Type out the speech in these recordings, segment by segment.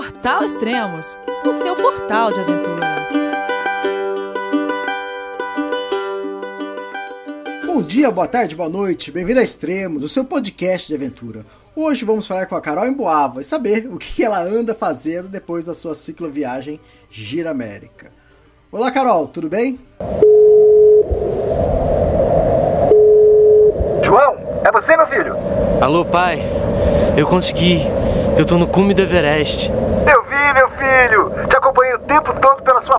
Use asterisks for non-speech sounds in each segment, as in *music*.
Portal Extremos, o seu portal de aventura. Bom dia, boa tarde, boa noite, bem-vindo a Extremos, o seu podcast de aventura. Hoje vamos falar com a Carol Emboava e saber o que ela anda fazendo depois da sua cicloviagem Gira América. Olá, Carol, tudo bem? João, é você, meu filho? Alô, pai. Eu consegui. Eu tô no cume do Everest. Eu vi, meu filho. Te acompanhei o tempo todo pela sua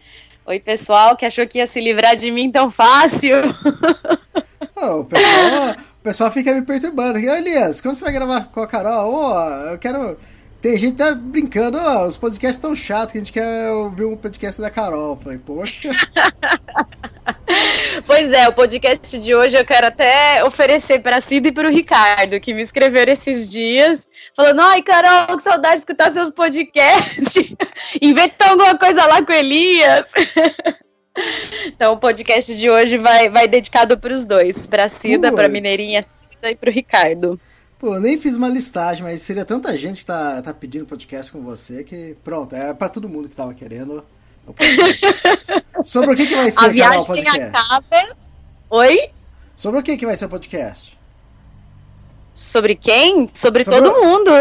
Oi, pessoal que achou que ia se livrar de mim tão fácil. *laughs* Oh, o, pessoal, o pessoal fica me perturbando. Elias, quando você vai gravar com a Carol? Oh, eu quero. Tem gente tá brincando, oh, os podcasts tão chatos que a gente quer ouvir um podcast da Carol. Falei, poxa. *laughs* Pois é, o podcast de hoje eu quero até oferecer para Cida e para o Ricardo, que me escreveram esses dias, falando: ai, Carol, que saudade de escutar seus podcasts. *laughs* Inventa alguma coisa lá com Elias. *laughs* então, o podcast de hoje vai, vai dedicado para os dois: para Cida, para Mineirinha Cida e para o Ricardo. Pô, eu nem fiz uma listagem, mas seria tanta gente que tá, tá pedindo podcast com você que, pronto, é para todo mundo que tava querendo. *laughs* Sobre o que, que vai ser, a Carol, podcast? acaba. Oi? Sobre o que, que vai ser o podcast? Sobre quem? Sobre, Sobre todo o- mundo.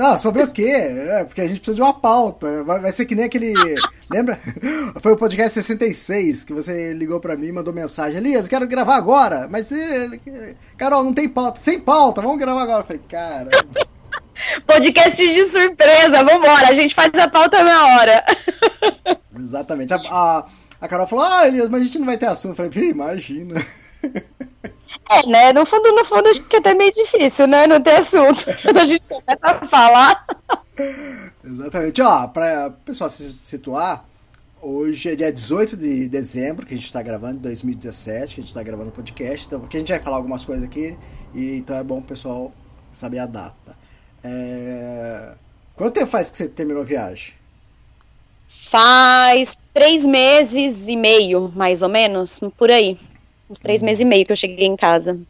Ah, sobre o quê? É, porque a gente precisa de uma pauta. Vai, vai ser que nem aquele. Lembra? *laughs* Foi o podcast 66 que você ligou pra mim e mandou mensagem. Elias, quero gravar agora. Mas, eh, Carol, não tem pauta. Sem pauta, vamos gravar agora. Eu falei, cara. *laughs* Podcast de surpresa, vambora, a gente faz a pauta na hora. Exatamente. A, a, a Carol falou: Ah, Elias, mas a gente não vai ter assunto. Eu falei, "Ih, imagina. *laughs* É, né? No fundo, no fundo, acho que é até meio difícil, né? Não ter assunto. *laughs* Quando a gente começa a falar. Exatamente. Ó, pra pessoal se situar, hoje é dia 18 de dezembro que a gente está gravando, 2017, que a gente está gravando o podcast. Então, porque a gente vai falar algumas coisas aqui, e então é bom o pessoal saber a data. É... Quanto tempo faz que você terminou a viagem? Faz três meses e meio, mais ou menos, por aí. Uns três meses e meio que eu cheguei em casa.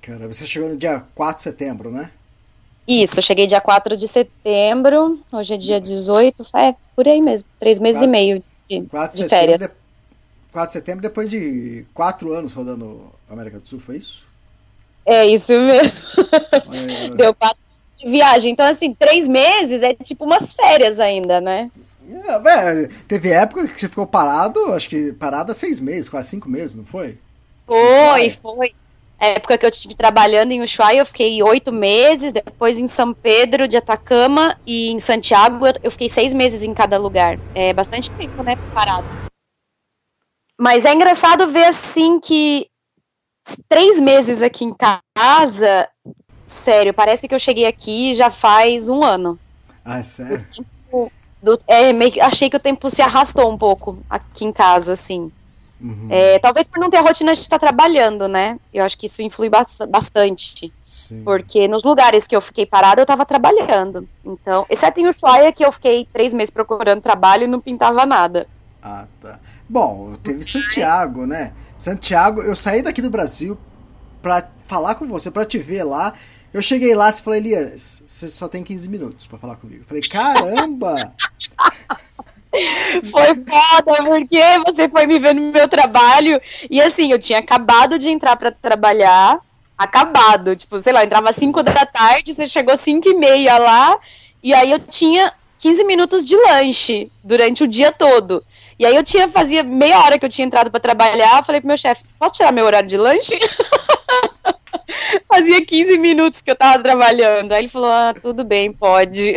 Cara, você chegou no dia 4 de setembro, né? Isso, eu cheguei dia 4 de setembro, hoje é dia 18, é por aí mesmo, três meses Quatro- e meio de, 4 de, férias. de... 4 de setembro, depois de 4 anos rodando América do Sul, foi isso? É isso mesmo. É, *laughs* Deu quatro de viagem. Então, assim, três meses é tipo umas férias ainda, né? É, teve época que você ficou parado, acho que parado há seis meses, quase cinco meses, não foi? Foi, foi. A época que eu estive trabalhando em Ushuaia, eu fiquei oito meses. Depois em São Pedro de Atacama e em Santiago, eu- eu fiquei seis meses em cada lugar. É bastante tempo, né? Parado. Mas é engraçado ver assim que três meses aqui em casa, sério, parece que eu cheguei aqui já faz um ano. Ah, é sério? Do- é, meio achei que o tempo se arrastou um pouco aqui em casa, assim. Uhum, É, talvez por não ter a rotina de estar trabalhando, né? Eu acho que isso influi bas- bastante. sim. Porque nos lugares que eu fiquei parada, eu tava trabalhando. Então, exceto em Ushuaia, que eu fiquei três meses procurando trabalho e não pintava nada. Ah, tá. Bom, teve Santiago, né? Santiago, eu saí daqui do Brasil pra falar com você, pra te ver lá. Eu cheguei lá e falou, Elias, você só tem 15 minutos pra falar comigo. Eu falei, caramba! *laughs* Foi foda, porque você foi me ver no meu trabalho. E assim, eu tinha acabado de entrar pra trabalhar. Acabado. Tipo, sei lá, eu entrava às 5 da tarde, você chegou às 5 e meia lá. E aí eu tinha 15 minutos de lanche durante o dia todo. E aí eu tinha, fazia meia hora que eu tinha entrado pra trabalhar, falei pro meu chefe, posso tirar meu horário de lanche? *laughs* *laughs* fazia 15 minutos que eu tava trabalhando. Aí ele falou, ah, tudo bem, pode.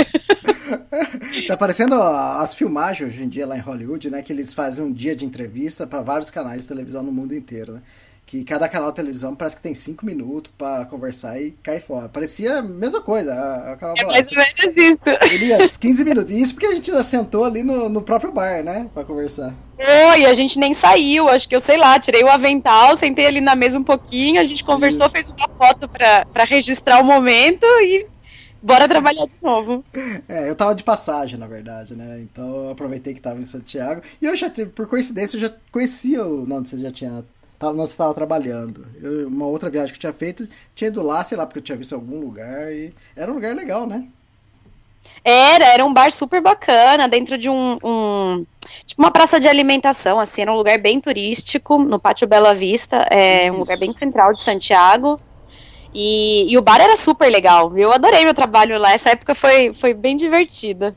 Tá parecendo as filmagens hoje em dia lá em Hollywood, né? Que eles fazem um dia de entrevista pra vários canais de televisão no mundo inteiro, né? Que cada canal de televisão parece que tem cinco minutos pra conversar e cair fora. Parecia a mesma coisa. A, a Carol É mais ou menos isso. Elias, 15 minutos. E isso porque a gente já sentou ali no, no próprio bar, né? Pra conversar. Foi, a gente nem saiu, acho que eu sei lá, tirei o avental, sentei ali na mesa um pouquinho, a gente conversou, fez uma foto pra, pra registrar o momento e bora trabalhar de novo. É, eu tava de passagem, na verdade, né? Então eu aproveitei que tava em Santiago. E eu já, por coincidência, eu já conhecia o. Não, você já tinha. Nós estava trabalhando. Eu- uma outra viagem que eu tinha feito, tinha ido lá, sei lá, porque eu tinha visto algum lugar. E era um lugar legal, né? Era, era um bar super bacana, dentro de um, um- tipo uma praça de alimentação, assim, era um lugar bem turístico, no Pátio Bela Vista, é um Isso. lugar bem central de Santiago. E, e o bar era super legal. Eu adorei meu trabalho lá. Essa época foi, foi bem divertida.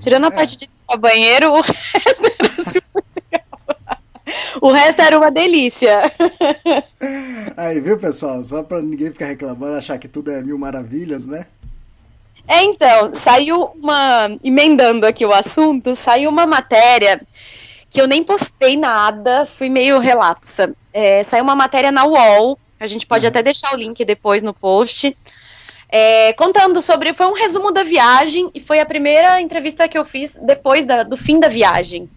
Tirando a É. parte de banheiro, *laughs* o resto era super. O resto era uma delícia. *laughs* Aí, viu, pessoal? Só pra ninguém ficar reclamando, achar que tudo é mil maravilhas, né? É, então, saiu uma. Emendando aqui o assunto, saiu uma matéria que eu nem postei nada, fui meio relapsa. É, saiu uma matéria na UOL, a gente pode até deixar o link depois no post. é, contando sobre. Foi um resumo da viagem e foi a primeira entrevista que eu fiz depois da- do fim da viagem.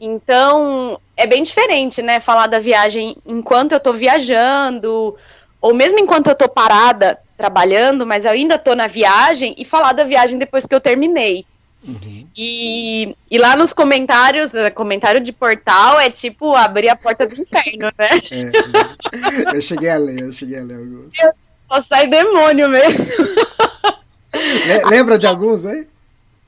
Então, é bem diferente, né? Falar da viagem enquanto eu tô viajando, ou mesmo enquanto eu tô parada trabalhando, mas eu ainda tô na viagem, e falar da viagem depois que eu terminei. E, e lá nos comentários, eh, comentário de portal é tipo abrir a porta do inferno, né? É, eu cheguei a ler, eu cheguei a ler alguns. Só sai demônio mesmo. Le- Lembra de alguns, hein?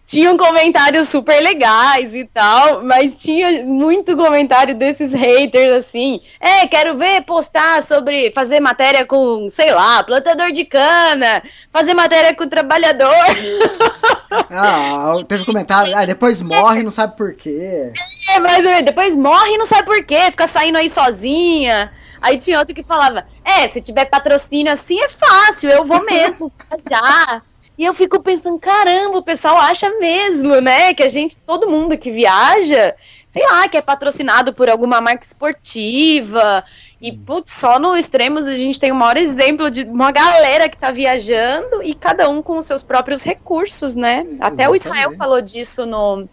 Tinham comentários super legais e tal, mas tinha muito comentário desses haters assim. É, quero ver postar sobre fazer matéria com, sei lá, plantador de cana, fazer matéria com trabalhador. *laughs* Ah, teve comentário. Ah, depois morre, não sabe por quê. É, mas depois morre e não sabe por quê, fica saindo aí sozinha. Aí tinha outro que falava: É, se tiver patrocínio assim é fácil, eu vou mesmo viajar. E eu fico pensando: caramba, o pessoal acha mesmo, né? Que a gente, todo mundo que viaja, sei lá, que é patrocinado por alguma marca esportiva. E, putz, só no Extremos a gente tem o maior exemplo de uma galera que tá viajando e cada um com os seus próprios recursos, né? Até o Israel falou disso no,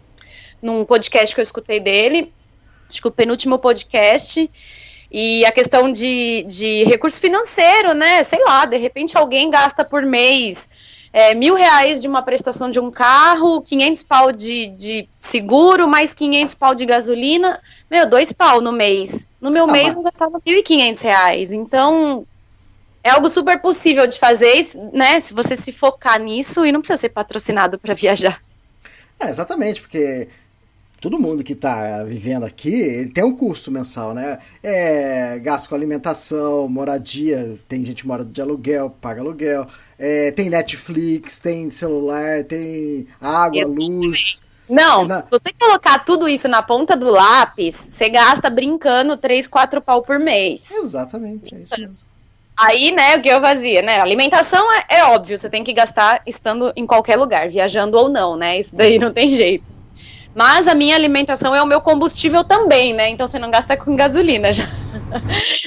num podcast que eu escutei dele, acho que o penúltimo podcast, e a questão de, de recurso financeiro, né? Sei lá, de repente alguém gasta por mês é, mil reais de uma prestação de um carro, 500 pau de, de seguro, mais 500 pau de gasolina, meu, dois pau no mês. No meu Ah, mês mas- eu gastava 1.500 reais, então... É algo super possível de fazer, né? Se você se focar nisso e não precisa ser patrocinado para viajar. É, exatamente, porque todo mundo que está vivendo aqui, ele tem um custo mensal, né? É, gasto com alimentação, moradia, tem gente que mora de aluguel, paga aluguel, é, tem Netflix, tem celular, tem água, Eu luz. Não, Na- você colocar tudo isso na ponta do lápis, você gasta brincando 3, 4 pau por mês. Exatamente, é isso mesmo. Aí, né, o que eu fazia, né? Alimentação é, é óbvio, você tem que gastar estando em qualquer lugar, viajando ou não, né? Isso daí não tem jeito. Mas a minha alimentação é o meu combustível também, né? Então você não gasta com gasolina, *laughs* já,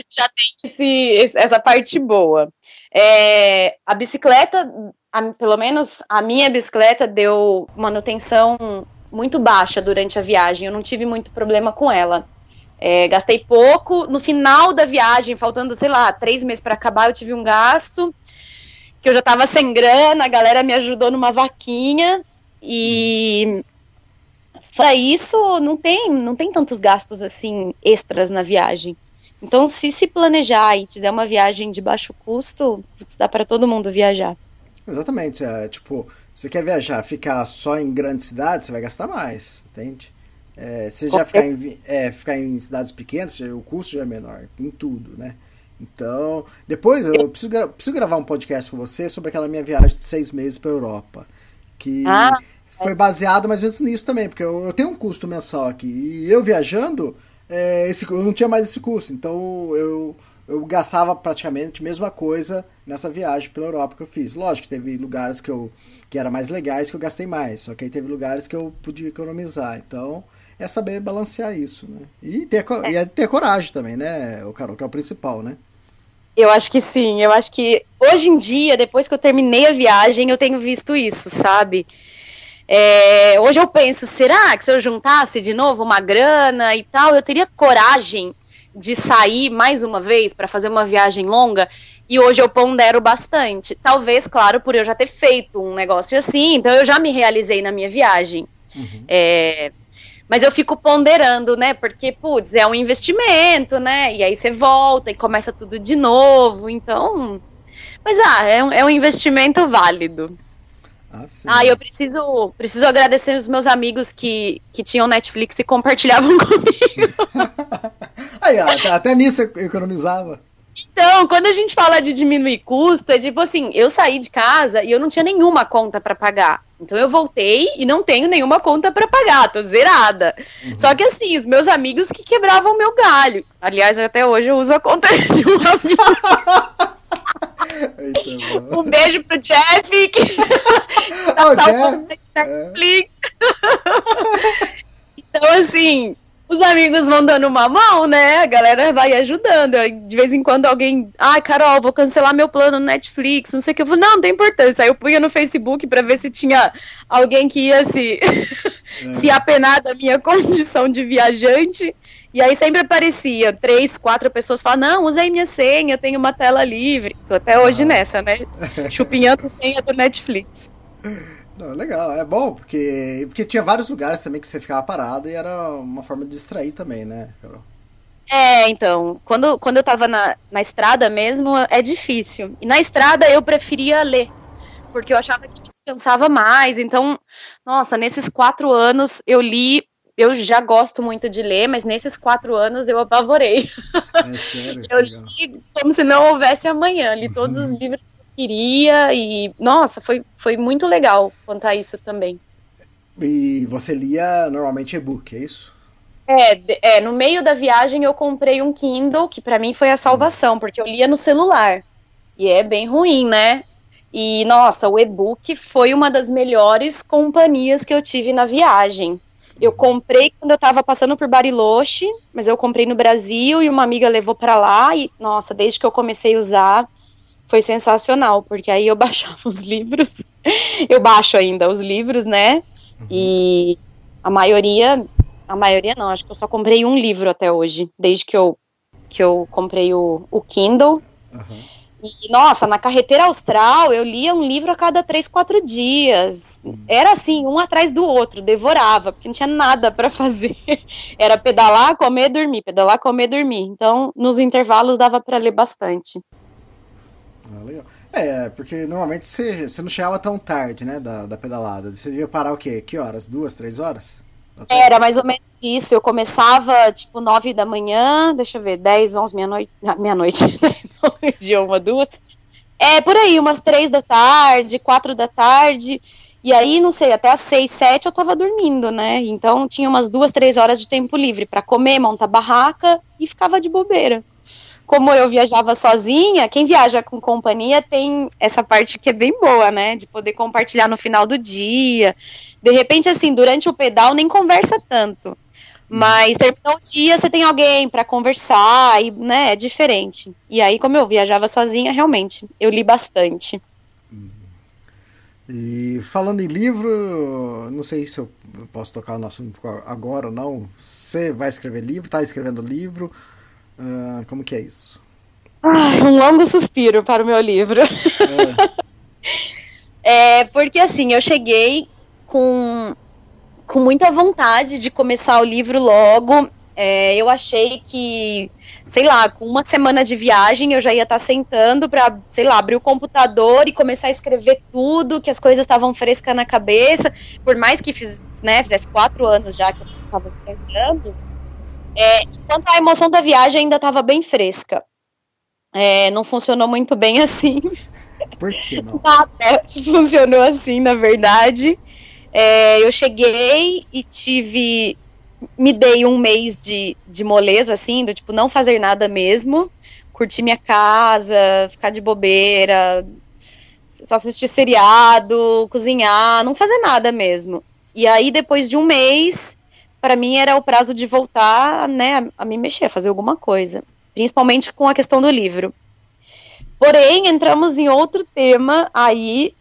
já tem esse, essa parte boa. É, a bicicleta, a- pelo menos a minha bicicleta deu manutenção muito baixa durante a viagem. Eu não tive muito problema com ela. É, gastei pouco. No final da viagem, faltando, sei lá, três meses para acabar, eu tive um gasto que eu já tava sem grana. A galera me ajudou numa vaquinha e para isso não tem não tem tantos gastos assim extras na viagem. Então, se se planejar e fizer uma viagem de baixo custo, dá para todo mundo viajar. Exatamente, é, tipo, se você quer viajar, ficar só em grandes cidades, você vai gastar mais, entende? É, se já ficar em, é, ficar em cidades pequenas, o custo já é menor, em tudo, né? Então, depois eu preciso, preciso gravar um podcast com você sobre aquela minha viagem de seis meses para Europa, que Ah, foi baseado mais ou menos nisso também, porque eu, eu tenho um custo mensal aqui, e eu viajando, é, esse, eu não tinha mais esse custo, então eu, eu gastava praticamente a mesma coisa nessa viagem pela Europa que eu fiz. Lógico que teve lugares que eu que era mais legais que eu gastei mais, só que aí teve lugares que eu podia economizar. Então, é saber balancear isso, né? E ter, é. e ter coragem também, né, o Carol, que é o principal, né? Eu acho que sim, eu acho que hoje em dia, depois que eu terminei a viagem, eu tenho visto isso, sabe? É, hoje eu penso, será que se eu juntasse de novo uma grana e tal, eu teria coragem de sair mais uma vez para fazer uma viagem longa? E hoje eu pondero bastante. Talvez, claro, por eu já ter feito um negócio assim, então eu já me realizei na minha viagem. Uhum. É, mas eu fico ponderando, né? Porque, putz, é um investimento, né? E aí você volta e começa tudo de novo. Então. Mas ah, é um, é um investimento válido. Ah, sim. ah, eu preciso, preciso agradecer os meus amigos que, que tinham Netflix e compartilhavam *laughs* comigo. Aí, até nisso eu economizava. Então, quando a gente fala de diminuir custo, é tipo assim, eu saí de casa e eu não tinha nenhuma conta para pagar. Então eu voltei e não tenho nenhuma conta para pagar, tô zerada. Uhum. Só que assim, os meus amigos que quebravam meu galho. Aliás, até hoje eu uso a conta *laughs* de um amigo. *laughs* Eita, um beijo pro Jeff. Que *laughs* oh, Jeff. Netflix. É. *laughs* então, assim, os amigos vão dando uma mão, né? A galera vai ajudando. De vez em quando alguém, ai, ah, Carol, vou cancelar meu plano no Netflix, não sei o que. Eu vou, não, não tem importância. Aí eu punha no Facebook para ver se tinha alguém que ia se, *laughs* é. se apenar da minha condição de viajante. E aí sempre aparecia três, quatro pessoas falando, não, usei minha senha, tenho uma tela livre. Tô até hoje ah. nessa, né? *laughs* Chupinhando senha do Netflix. Não, legal, é bom, porque, porque tinha vários lugares também que você ficava parado e era uma forma de distrair também, né, Carol? É, então, quando, quando eu tava na, na estrada mesmo, é difícil. E na estrada eu preferia ler, porque eu achava que descansava mais. Então, nossa, nesses quatro anos eu li. Eu já gosto muito de ler, mas nesses quatro anos eu apavorei. É *laughs* sério? eu li como se não houvesse amanhã. Li todos os livros queria e nossa, foi, foi muito legal contar isso também. E você lia normalmente e-book, é isso? É, é, no meio da viagem eu comprei um Kindle, que para mim foi a salvação, porque eu lia no celular. E é bem ruim, né? E nossa, o e-book foi uma das melhores companhias que eu tive na viagem. Eu comprei quando eu tava passando por Bariloche, mas eu comprei no Brasil e uma amiga levou para lá e nossa, desde que eu comecei a usar, foi sensacional, porque aí eu *laughs* baixava os livros, eu baixo ainda os livros, né? Uhum. E a maioria, a maioria não, acho que eu só comprei um livro até hoje, desde que eu, que eu comprei o, o Kindle. Uhum. E, nossa, na carreteira austral eu lia um livro a cada três, quatro dias. Era assim, um atrás do outro, devorava, porque não tinha nada para *laughs* fazer. Era pedalar, comer, dormir, pedalar, comer, dormir. Então, nos intervalos dava para ler bastante. Ah, legal. É, porque normalmente você, você não chegava tão tarde, né, da, da pedalada. Você ia parar o quê? Que horas? Duas, três horas? Era mais ou menos isso. Eu começava, tipo, nove da manhã, deixa eu ver, dez, onze, meia-noite, meia-noite, *laughs* *laughs* dia uma, duas. É, por aí, umas três da tarde, quatro da tarde. E aí, não sei, até às seis, sete eu tava dormindo, né? Então tinha umas duas, três horas de tempo livre para comer, montar barraca e ficava de bobeira como eu viajava sozinha, quem viaja com companhia tem essa parte que é bem boa, né? De poder compartilhar no final do dia. De repente, assim, durante o pedal nem conversa tanto. Mas terminou o dia, você tem alguém para conversar, e, né? É diferente. E aí, como eu viajava sozinha, realmente, eu li bastante. E falando em livro, não sei se eu posso tocar no assunto agora ou não. Você vai escrever livro, está escrevendo livro? Uh, como que é isso? Ai, um longo suspiro para o meu livro. É. *laughs* é, porque assim, eu cheguei com, com muita vontade de começar o livro logo. É, eu achei que, sei lá, com uma semana de viagem eu já ia estar tá sentando para, sei lá, abrir o computador e começar a escrever tudo, que as coisas estavam frescas na cabeça. Por mais que fiz, né, fizesse quatro anos já que eu estava viajando, é, enquanto a emoção da viagem ainda estava bem fresca. É, não funcionou muito bem assim. Por que não? *laughs* Nada funcionou assim, na verdade. É, eu cheguei e tive. Me dei um mês de, de moleza, assim, do tipo, não fazer nada mesmo. curtir minha casa, ficar de bobeira, só assistir seriado, cozinhar, não fazer nada mesmo. E aí, depois de um mês, para mim era o prazo de voltar, né, a, a me mexer, a fazer alguma coisa. Principalmente com a questão do livro. Porém, entramos em outro tema aí,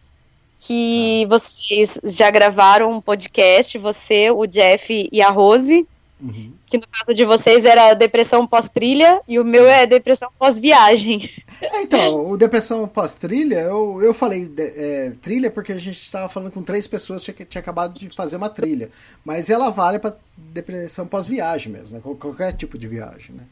que vocês já gravaram um podcast, você, o Jeff e a Rose, Uhum. Que no caso de vocês era depressão pós-trilha e o meu é depressão pós-viagem. É, então, o depressão pós-trilha, eu, eu falei de, é, trilha porque a gente estava falando com três pessoas que tinha, tinha acabado de fazer uma trilha. Mas ela vale para depressão pós-viagem mesmo, né? Qualquer tipo de viagem, né?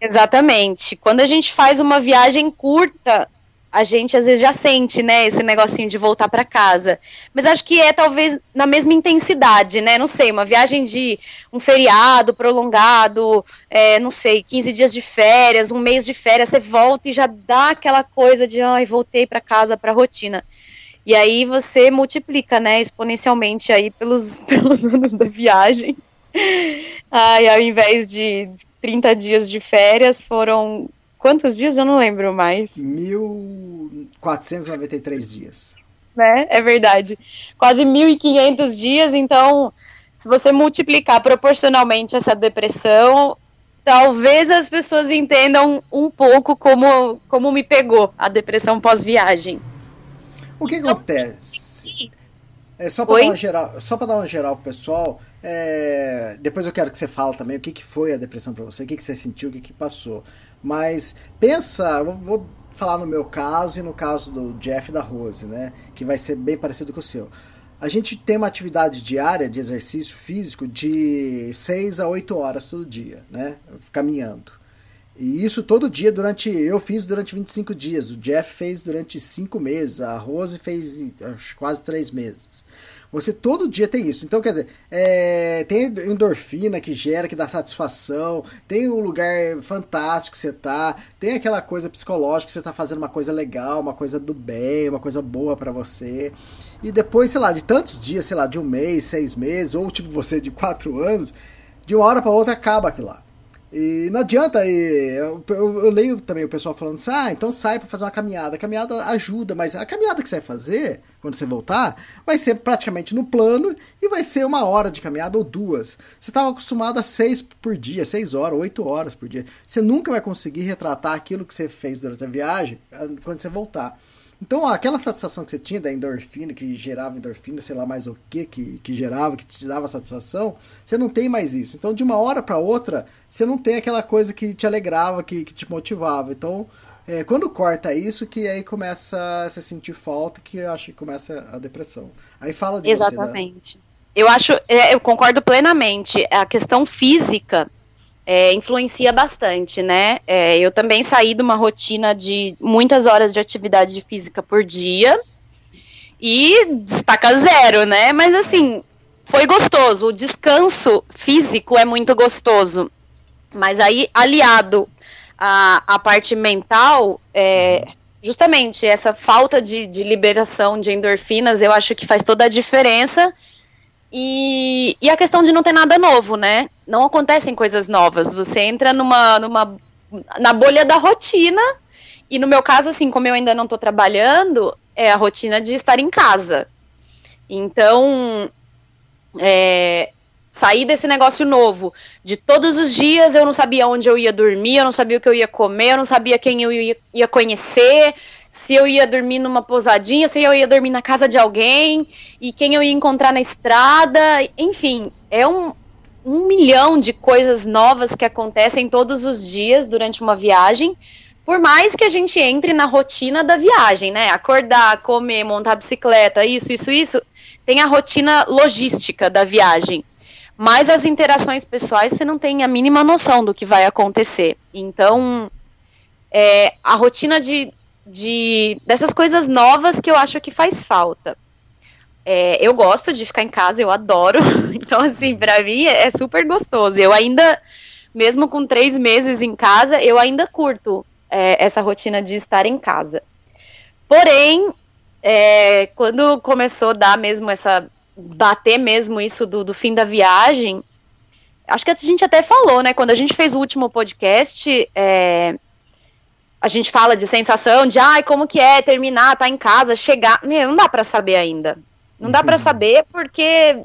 Exatamente. Quando a gente faz uma viagem curta, a gente às vezes já sente, né, esse negocinho de voltar para casa. Mas acho que é talvez na mesma intensidade, né? Não sei, uma viagem de um feriado prolongado, é, não sei, 15 dias de férias, um mês de férias, você volta e já dá aquela coisa de, ai, voltei para casa, para rotina. E aí você multiplica, né, exponencialmente aí pelos, *laughs* pelos anos da viagem. Ai, ao invés de 30 dias de férias, foram quantos dias? Eu não lembro mais. 1493 dias. Né? É verdade. Quase 1500 dias, então, se você multiplicar proporcionalmente essa depressão, talvez as pessoas entendam um pouco como, como me pegou a depressão pós-viagem. O que acontece? É, só para dar uma geral, só para dar uma geral pro pessoal, é, depois eu quero que você fale também o que, que foi a depressão para você, o que, que você sentiu, o que, que passou. Mas pensa, vou, vou falar no meu caso e no caso do Jeff e da Rose, né? Que vai ser bem parecido com o seu. A gente tem uma atividade diária de exercício físico de 6 a 8 horas todo dia, né? Caminhando. E isso todo dia durante. Eu fiz durante 25 dias. O Jeff fez durante 5 meses. A Rose fez quase 3 meses. Você todo dia tem isso. Então, quer dizer, é, tem endorfina que gera, que dá satisfação, tem um lugar fantástico que você tá, tem aquela coisa psicológica que você tá fazendo uma coisa legal, uma coisa do bem, uma coisa boa para você. E depois, sei lá, de tantos dias, sei lá, de um mês, seis meses, ou tipo você de quatro anos, de uma hora para outra acaba aquilo lá. E não adianta, e eu, eu, eu, leio também o pessoal falando assim, ah, então sai para fazer uma caminhada. A caminhada ajuda, mas a caminhada que você vai fazer, quando você voltar, vai ser praticamente no plano e vai ser uma hora de caminhada ou duas. Você estava acostumado a seis por dia, seis horas, oito horas por dia. Você nunca vai conseguir retratar aquilo que você fez durante a viagem quando você voltar. Então, aquela satisfação que você tinha da endorfina, que gerava endorfina, sei lá mais o que, que que gerava, que te dava satisfação, você não tem mais isso. Então, de uma hora para outra, você não tem aquela coisa que te alegrava, que, que te motivava. Então, é, quando corta isso, que aí começa a se sentir falta, que eu acho que começa a depressão. Aí fala de Exatamente. Você, né? Eu acho, é, eu concordo plenamente. A questão física é, influencia bastante, né? É, eu também saí de uma rotina de muitas horas de atividade física por dia e destaca zero, né? Mas assim, foi gostoso. O descanso físico é muito gostoso. Mas aí, aliado à, à parte mental, é, justamente essa falta de, de liberação de endorfinas, eu acho que faz toda a diferença e, e a questão de não ter nada novo, né? Não acontecem coisas novas. Você entra numa, numa na bolha da rotina. E no meu caso, assim, como eu ainda não estou trabalhando, é a rotina de estar em casa. Então, é, sair desse negócio novo, de todos os dias eu não sabia onde eu ia dormir, eu não sabia o que eu ia comer, eu não sabia quem eu ia, ia conhecer, se eu ia dormir numa pousadinha, se eu ia dormir na casa de alguém, e quem eu ia encontrar na estrada, enfim, é um, um milhão de coisas novas que acontecem todos os dias durante uma viagem, por mais que a gente entre na rotina da viagem, né? Acordar, comer, montar bicicleta, isso, isso, isso, tem a rotina logística da viagem. Mas as interações pessoais você não tem a mínima noção do que vai acontecer. Então, é, a rotina de de dessas coisas novas que eu acho que faz falta. É, eu gosto de ficar em casa, eu adoro. *laughs* Então, assim, para mim é super gostoso. Eu ainda, mesmo com três meses em casa, eu ainda curto é, essa rotina de estar em casa. Porém, é, quando começou a dar mesmo essa. Bater mesmo isso do, do fim da viagem, acho que a gente até falou, né? Quando a gente fez o último podcast, é, a gente fala de sensação de, ai, como que é terminar, tá em casa, chegar. Meu, não dá para saber ainda. Não dá para saber porque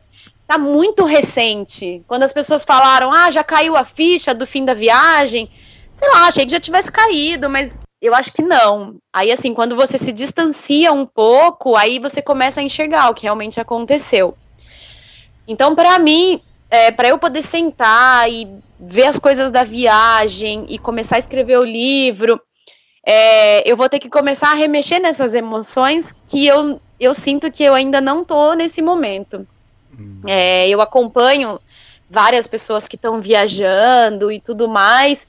tá muito recente. Quando as pessoas falaram, ah, já caiu a ficha do fim da viagem, sei lá, achei que já tivesse caído, mas eu acho que não. Aí, assim, quando você se distancia um pouco, aí você começa a enxergar o que realmente aconteceu. Então, para mim, é, para eu poder sentar e ver as coisas da viagem e começar a escrever o livro, é, eu vou ter que começar a remexer nessas emoções que eu, eu sinto que eu ainda não tô nesse momento. Hum. É, eu acompanho várias pessoas que estão viajando e tudo mais,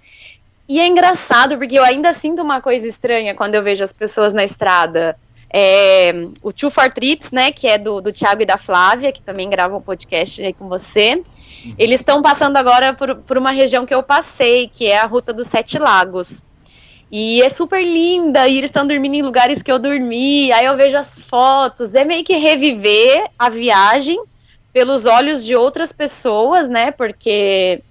e é engraçado porque eu ainda sinto uma coisa estranha quando eu vejo as pessoas na estrada. É, o Two for Trips, né, que é do, do Thiago e da Flávia, que também gravam um podcast aí com você. Uhum. Eles estão passando agora por, por uma região que eu passei, que é a Ruta dos Sete Lagos. E é super linda, e eles estão dormindo em lugares que eu dormi, aí eu vejo as fotos, é meio que reviver a viagem pelos olhos de outras pessoas, né? Porque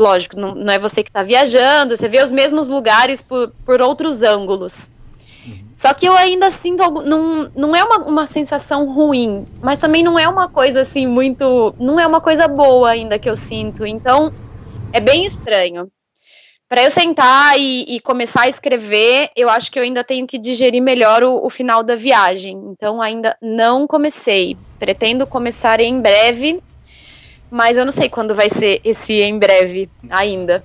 lógico, não, não é você que está viajando, você vê os mesmos lugares por, por outros ângulos. Uhum. Só que eu ainda sinto algo. Não, não é uma, uma sensação ruim, mas também não é uma coisa assim muito. Não é uma coisa boa ainda que eu sinto. Então, é bem estranho. Para eu sentar e, e, começar a escrever, eu acho que eu ainda tenho que digerir melhor o, o final da viagem. Então, ainda não comecei. Pretendo começar em breve mas eu não sei quando vai ser esse em breve ainda.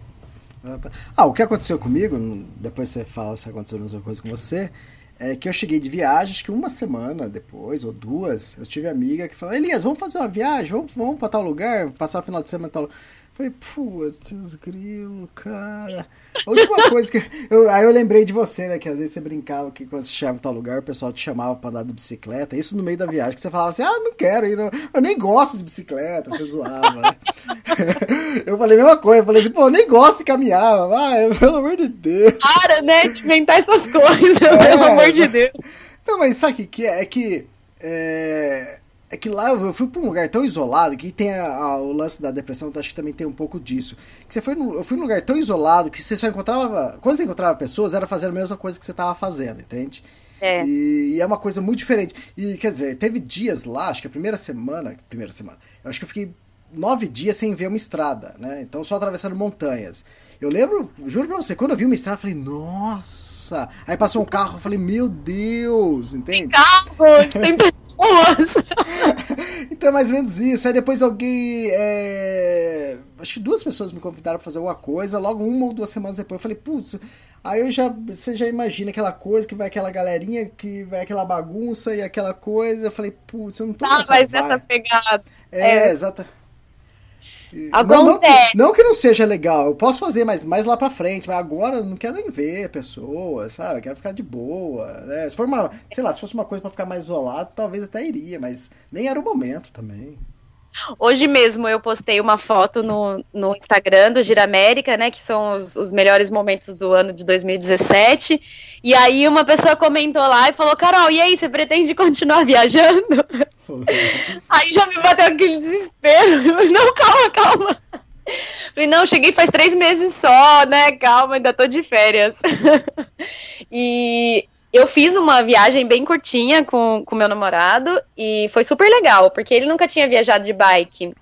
Ah, tá. ah, o que aconteceu comigo, depois você fala se aconteceu a mesma coisa com você, é que eu cheguei de viagem, acho que uma semana depois, ou duas, eu tive amiga que falou, Elias, vamos fazer uma viagem, vamos, vamos pra tal lugar, passar o final de semana em tal lugar. Falei, putz, grilo, cara. A última *laughs* coisa que. Eu, aí eu lembrei de você, né? Que às vezes você brincava que quando você chegava em tal lugar, o pessoal te chamava pra andar de bicicleta. Isso no meio da viagem, que você falava assim: ah, não quero ir, não. eu nem gosto de bicicleta. Você zoava, né? *laughs* eu falei a mesma coisa. Eu falei assim: pô, eu nem gosto de caminhar. Vai, pelo amor de Deus. Para, né? De inventar essas coisas, *laughs* é, pelo amor de Deus. Não, mas sabe o que é? É que. É, é que lá eu fui para um lugar tão isolado que tem a, a, o lance da depressão, acho que também tem um pouco disso. Que você foi no, eu fui num lugar tão isolado que você só encontrava. Quando você encontrava pessoas, era fazer a mesma coisa que você estava fazendo, entende? É. E, e, é uma coisa muito diferente. E quer dizer, teve dias lá, acho que a primeira semana. Primeira semana, eu acho que eu fiquei nove dias sem ver uma estrada, né? Então só atravessando montanhas. Eu lembro, juro pra você, quando eu vi uma estrada, eu falei, nossa! Aí passou um carro, eu falei, meu Deus, entende? Tem carros, tem pessoas! *laughs* então é mais ou menos isso. Aí depois alguém. É... Acho que duas pessoas me convidaram pra fazer alguma coisa. Logo uma ou duas semanas depois eu falei, putz. Aí eu já. Você já imagina aquela coisa que vai aquela galerinha, que vai aquela bagunça e aquela coisa. Eu falei, putz, eu não tô Ah, mas essa pegada. É, é. exata. Não, não, que, não que não seja legal, eu posso fazer mais, mais lá pra frente, mas agora eu não quero nem ver a pessoa, sabe? Eu quero ficar de boa, né? Se for uma, sei lá, se fosse uma coisa para ficar mais isolado, talvez até iria, mas nem era o momento também. Hoje mesmo eu postei uma foto no, no Instagram do Gira América, né? Que são os, os melhores momentos do ano de 2017. E aí uma pessoa comentou lá e falou, Carol, e aí, você pretende continuar viajando? *laughs* Aí já me bateu aquele desespero. Não, calma, calma. Falei, não, cheguei faz três meses só, né? Calma, ainda tô de férias. *laughs* e eu fiz uma viagem bem curtinha com, com meu namorado e foi super legal, porque ele nunca tinha viajado de bike.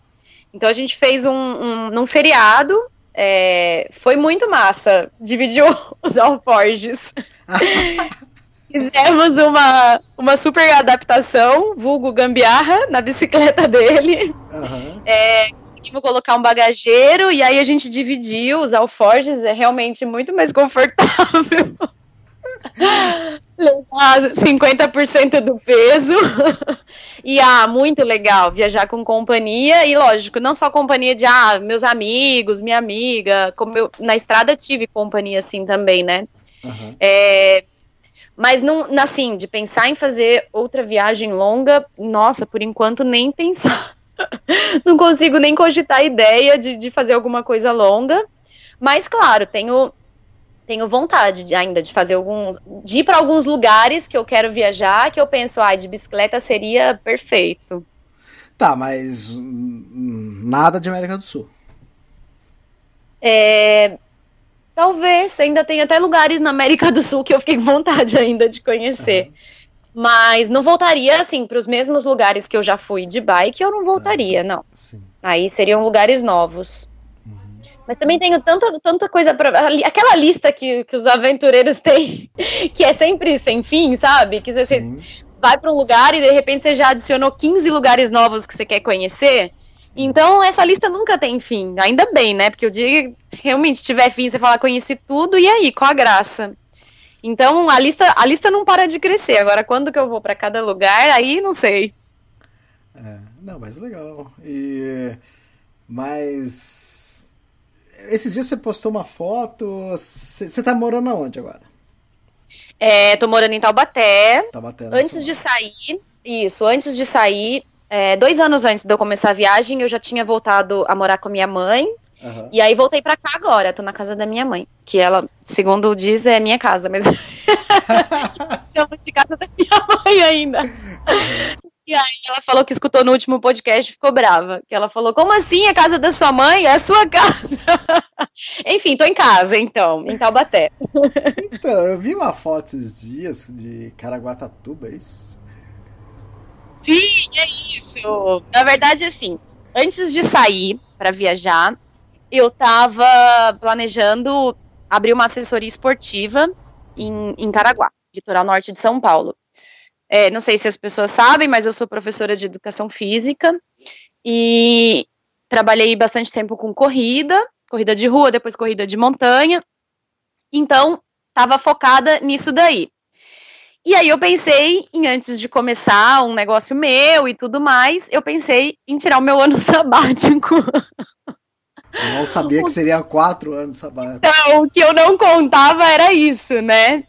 Então a gente fez um, um num feriado. É, foi muito massa. Dividiu *laughs* os alforges. *laughs* Fizemos uma, uma super adaptação, vulgo gambiarra, na bicicleta dele. Uhum. É, conseguimos colocar um bagageiro e aí a gente dividiu os alforjes, é realmente muito mais confortável. Levar 50% do peso. *laughs* e ah, muito legal viajar com companhia e lógico, não só companhia de ah, meus amigos, minha amiga, como eu na estrada tive companhia assim também, né? Uhum. É, mas não, assim, de pensar em fazer outra viagem longa, nossa, por enquanto nem pensar. *laughs* não consigo nem cogitar a ideia de, de fazer alguma coisa longa. Mas, claro, tenho, tenho vontade de, ainda de fazer alguns. de ir para alguns lugares que eu quero viajar, que eu penso, ai, ah, de bicicleta seria perfeito. Tá, mas nada de América do Sul. É, Talvez, ainda tem até lugares na América do Sul que eu fiquei com vontade ainda de conhecer. Mas não voltaria, assim, para os mesmos lugares que eu já fui de bike, eu não voltaria, não. Sim. Aí seriam lugares novos. Mas também tenho tanta, tanta coisa para Aquela lista que, que os aventureiros têm, *laughs* que é sempre sem fim, sabe? Que você Sim. vai para um lugar e de repente você já adicionou 15 lugares novos que você quer conhecer. Então essa lista nunca tem fim. Ainda bem, né? Porque o dia que realmente tiver fim, você fala, conheci tudo, e aí, qual a graça? Então a lista, a lista não para de crescer. Agora, quando que eu vou para cada lugar, aí não sei. É, não, mas legal. E mas esses dias você postou uma foto. Você tá morando aonde agora? É, tô morando em Taubaté. Batendo. Antes de sair, isso, antes de sair, é, dois anos antes de eu começar a viagem, eu já tinha voltado a morar com a minha mãe. Aham. E aí voltei pra cá agora, tô na casa da minha mãe. Que ela, segundo diz, é minha casa, mas *laughs* *laughs* chama de casa da minha mãe ainda. E aí ela falou que escutou no último podcast e ficou brava. Que ela falou, como assim a casa da sua mãe? É a sua *laughs* casa. Enfim, tô em casa, então, em Taubaté. Então, eu vi uma foto esses dias de Caraguatatuba, é isso? Sim, é isso. Na verdade, assim, antes de sair para viajar, eu tava planejando abrir uma assessoria esportiva em, em Caraguá, litoral norte de São Paulo. É, não sei se as pessoas sabem, mas eu sou professora de educação física e trabalhei bastante tempo com corrida, corrida de rua, depois corrida de montanha. Então, estava focada nisso daí. E aí eu pensei em, antes de começar um negócio meu e tudo mais, eu pensei em tirar o meu ano *laughs* sabático. Eu não sabia que seria quatro anos sabático. Então, o que eu não contava era isso, né?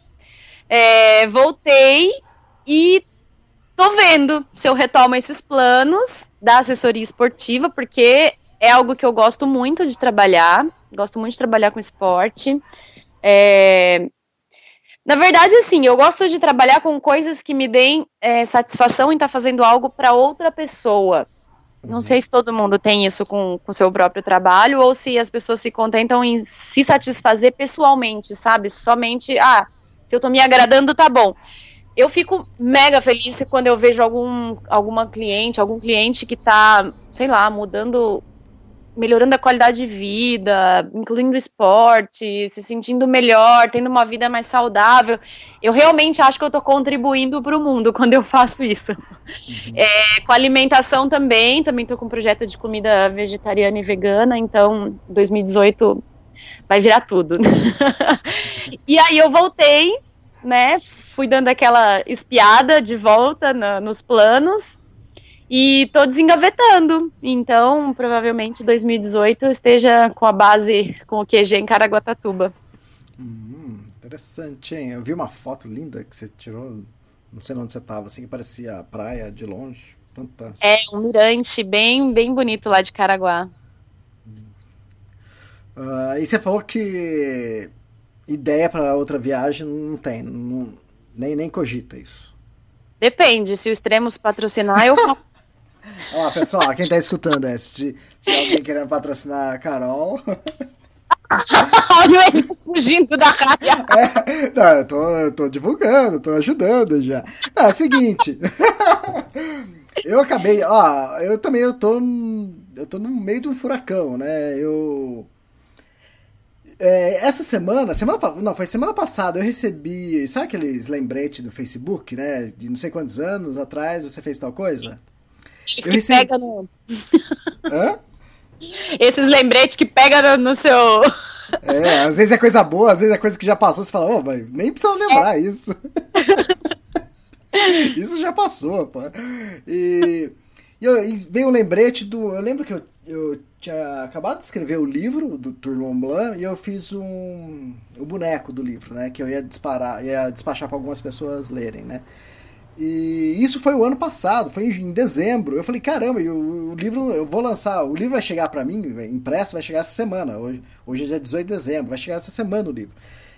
É, voltei e tô vendo se eu retomo esses planos da assessoria esportiva, porque é algo que eu gosto muito de trabalhar, gosto muito de trabalhar com esporte. É, na verdade, assim, eu gosto de trabalhar com coisas que me deem é, satisfação em estar fazendo algo para outra pessoa. Não sei se todo mundo tem isso com o seu próprio trabalho ou se as pessoas se contentam em se satisfazer pessoalmente, sabe? Somente, ah, se eu tô me agradando, tá bom. Eu fico mega feliz quando eu vejo algum alguma cliente, algum cliente que tá, sei lá, mudando, melhorando a qualidade de vida, incluindo esporte, se sentindo melhor, tendo uma vida mais saudável. Eu realmente acho que eu tô contribuindo para o mundo quando eu faço isso. É, com alimentação também, também tô com um projeto de comida vegetariana e vegana, então 2018 vai virar tudo. *laughs* e aí eu voltei, né? Fui dando aquela espiada de volta na- nos planos e tô desengavetando. Então, provavelmente 2018 eu esteja com a base com o QG em Caraguatatuba. Hum, interessante, hein? Eu vi uma foto linda que você tirou, não sei onde você tava, assim, que parecia a praia de longe. Fantástico. É um mirante bem, bem bonito lá de Caraguá. Ah, e você falou que ideia para outra viagem não tem, não- nem, nem cogita isso. Depende, se o Extremos patrocinar, eu. *laughs* Ó, pessoal, quem tá escutando é, se tiver alguém querendo patrocinar a Carol. *laughs* Olha eles fugindo da raia. É, não, eu tô, eu tô divulgando, tô ajudando já. Não, é o seguinte. *laughs* eu acabei, ó, eu também eu tô, eu tô no meio de um furacão, né? Eu é, essa semana, semana não, foi semana passada, eu recebi, sabe aqueles lembretes do Facebook, né? De não sei quantos anos atrás você fez tal coisa? Eu que recebi- pegam no- Hã? Esses lembretes que pegam no, seu. É, às vezes é coisa boa, às vezes é coisa que já passou, você fala, ô, mas nem precisa lembrar isso. *laughs* isso já passou, pô. E, e eu- e veio um lembrete do. Eu lembro que eu, eu tinha acabado de escrever o livro do Tour Mont Blanc e eu fiz um. o boneco do livro, né? Que eu ia disparar, ia despachar para algumas pessoas lerem, né? E isso foi o ano passado, foi em dezembro. Eu falei, caramba, e o, livro, eu vou lançar, o livro vai chegar para mim, impresso, vai chegar essa semana. Hoje, hoje é dia 18 de dezembro, vai chegar essa semana o livro.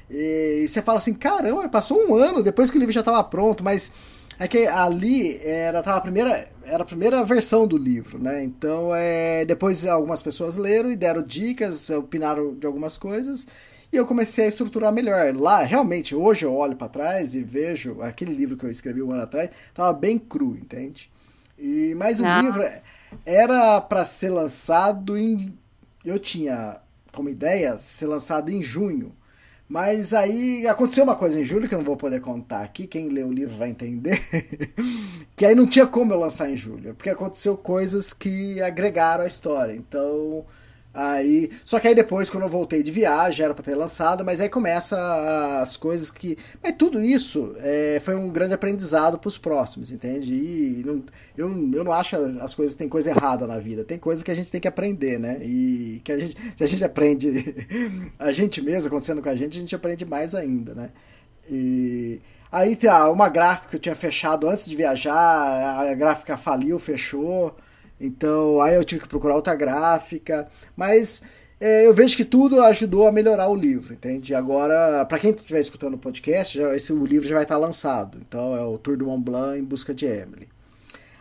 E, e você fala assim, caramba, passou um ano depois que o livro já estava pronto, mas é que ali era, tava a primeira, era a primeira versão do livro, né? Então, é, depois algumas pessoas leram e deram dicas, opinaram de algumas coisas. e eu comecei a estruturar melhor. Lá, realmente, hoje eu olho para trás e vejo aquele livro que eu escrevi um ano atrás, tava bem cru, entende? E mas o Ah. livro era para ser lançado em eu tinha como ideia ser lançado em junho. Mas aí aconteceu uma coisa em julho que eu não vou poder contar aqui, quem lê o livro vai entender. *laughs* que aí não tinha como eu lançar em julho, porque aconteceu coisas que agregaram a história. Então, aí, só que aí depois quando eu voltei de viagem era para ter lançado, mas aí começa as coisas que, mas tudo isso é, foi um grande aprendizado para os próximos, entende? E não, eu, eu não acho as coisas tem coisa errada na vida, tem coisa que a gente tem que aprender, né? E que a gente, se a gente aprende *laughs* a gente mesmo acontecendo com a gente, a gente aprende mais ainda, né? E aí tem ah, uma gráfica que eu tinha fechado antes de viajar, a gráfica faliu, fechou. Então aí eu tive que procurar outra gráfica, mas é, eu vejo que tudo ajudou a melhorar o livro, entende? Agora, para quem estiver escutando o podcast, já, esse o livro já vai estar lançado. Então é o Tour do Mont Blanc em busca de Emily.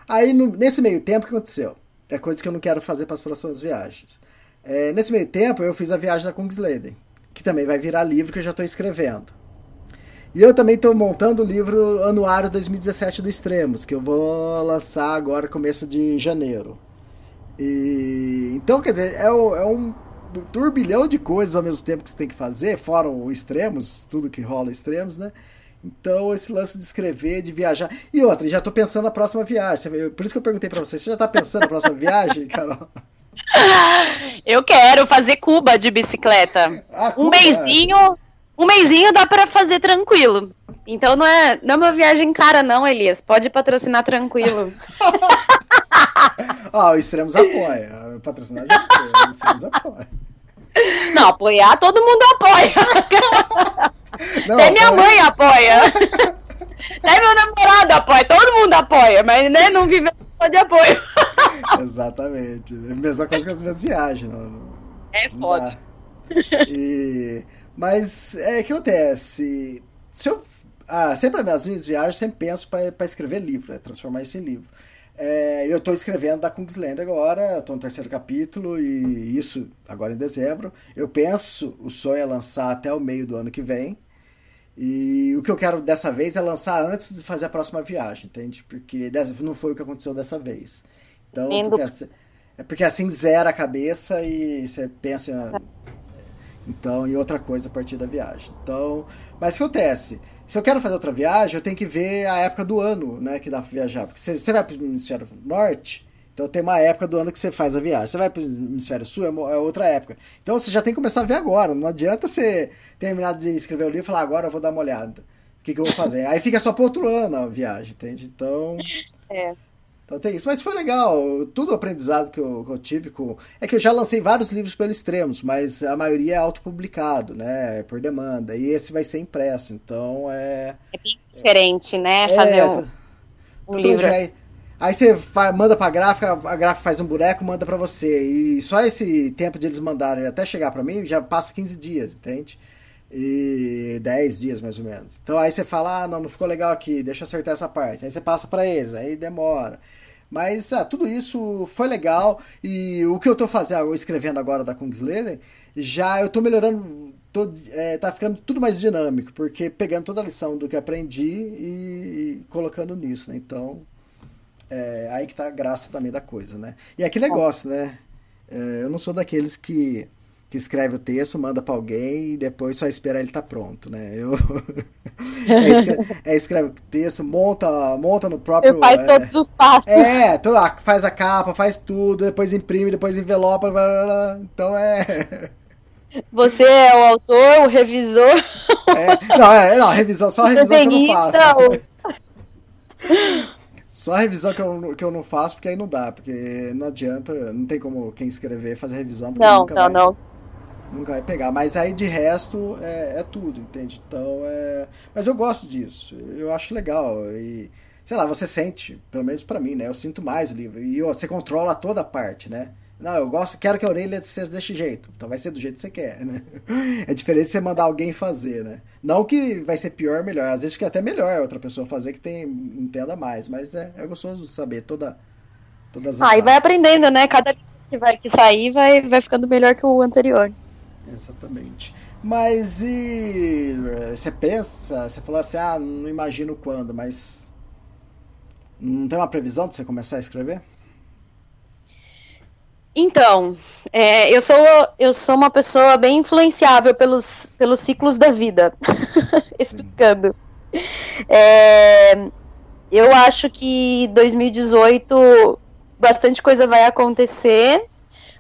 Aí no- nesse meio tempo o que aconteceu? É coisa que eu não quero fazer para as próximas viagens. É, nesse meio tempo eu fiz a viagem da Kungsleden, que também vai virar livro que eu já estou escrevendo. E eu também estou montando o livro Anuário 2017 do Extremos, que eu vou lançar agora começo de janeiro. E então, quer dizer, é, o- é um turbilhão de coisas ao mesmo tempo que você tem que fazer, fora o extremos, tudo que rola extremos, né? Então, esse lance de escrever, de viajar. E outra, já tô pensando na próxima viagem. Por isso que eu perguntei pra você, você já tá pensando na próxima viagem, *laughs* Carol? Eu quero fazer Cuba de bicicleta. Ah, Um Cuba, mêsinho, um mêsinho dá pra fazer tranquilo. Então não é, não é uma viagem cara não, Elias. Pode patrocinar tranquilo. *laughs* Ah, o Extremos apoia. Patrocinar de você, o Extremos apoia. Não, apoiar todo mundo apoia. *laughs* Não, Até minha apoia- mãe apoia. *laughs* Até meu namorado apoia. Todo mundo apoia, mas né, não vive só de apoio. Exatamente. É mesma coisa que as minhas viagens. Não, não- É não foda. dá. E- mas é que acontece. Se eu, ah, sempre nas minhas viagens, eu sempre penso para escrever livro, né, transformar isso em livro. É, eu estou escrevendo da Kungsland agora, estou no terceiro capítulo, e isso agora em dezembro. Eu penso, o sonho é lançar até o meio do ano que vem. E o que eu quero dessa vez é lançar antes de fazer a próxima viagem, entende? Porque não foi o que aconteceu dessa vez. Então, porque assim, é porque assim zera a cabeça e você pensa em, então, em outra coisa a partir da viagem. Então, mas o que acontece? Se eu quero fazer outra viagem, eu tenho que ver a época do ano, né, que dá para viajar. Porque você vai para o hemisfério norte, então tem uma época do ano que você faz a viagem. Você vai para o hemisfério sul, é mo- é outra época. Então você já tem que começar a ver agora. Não adianta você terminar de escrever o livro e falar, agora eu vou dar uma olhada. O que, que eu vou fazer? Aí fica só para outro ano a viagem, entende? Então. É. Então tem isso. Mas foi legal. Tudo o aprendizado que eu, que eu tive com. É que eu já lancei vários livros pelo Extremos, mas a maioria é autopublicado, né? Por demanda. E esse vai ser impresso. Então é. É bem diferente, né? É, Fazer um, tá- um livro. já é- Aí você fa- manda pra gráfica, a gráfica faz um boneco, manda pra você. E só esse tempo de eles mandarem até chegar pra mim já passa 15 dias, entende? E 10 dias mais ou menos. Então aí você fala, ah, não, não ficou legal aqui, deixa eu acertar essa parte. Aí você passa pra eles, aí demora. Mas ah, tudo isso foi legal. E o que eu tô fazendo, escrevendo agora da Kungsleden, já eu tô melhorando. Tô, é, tá ficando tudo mais dinâmico, porque pegando toda a lição do que aprendi e, e colocando nisso, né? Então, é aí que tá a graça também da coisa, né? E é que negócio, né? É, eu não sou daqueles que, que escreve o texto, manda pra alguém e depois só espera ele tá pronto, né? Eu *laughs* é, escreve, é, escreve o texto, monta, monta no próprio. Faz é, todos os passos. é, tô lá, faz a capa, faz tudo, depois imprime, depois envelopa, blá, blá, blá. então é, Você é o autor, o revisor, é- não, é, não, revisão, só a revisão que eu não faço. o... *laughs* Só a revisão que eu, que eu não faço, porque aí não dá, porque não adianta, não tem como quem escrever fazer revisão, Não, não, vai, não. Nunca vai pegar. Mas aí de resto é, é tudo, entende? Então é. Mas eu gosto disso, eu acho legal. E, sei lá, você sente, pelo menos pra mim, né? Eu sinto mais o livro. E ó, você controla toda a parte, né? Não, eu gosto, quero que a orelha seja desse jeito. Então vai ser do jeito que você quer, né? *laughs* É diferente de você mandar alguém fazer, né? Não que vai ser pior ou melhor. Às vezes fica até melhor outra pessoa fazer que tem, entenda mais. Mas é, é gostoso saber toda, todas as Ah, e vai aprendendo, né? Cada livro que vai que sair vai, vai ficando melhor que o anterior. Exatamente. Mas e você pensa, você falou assim, ah, não imagino quando, mas não tem uma previsão de você começar a escrever? Então, é, eu, sou, eu sou uma pessoa bem influenciável pelos, pelos ciclos da vida. *laughs* Explicando. É, eu acho que 2018 bastante coisa vai acontecer.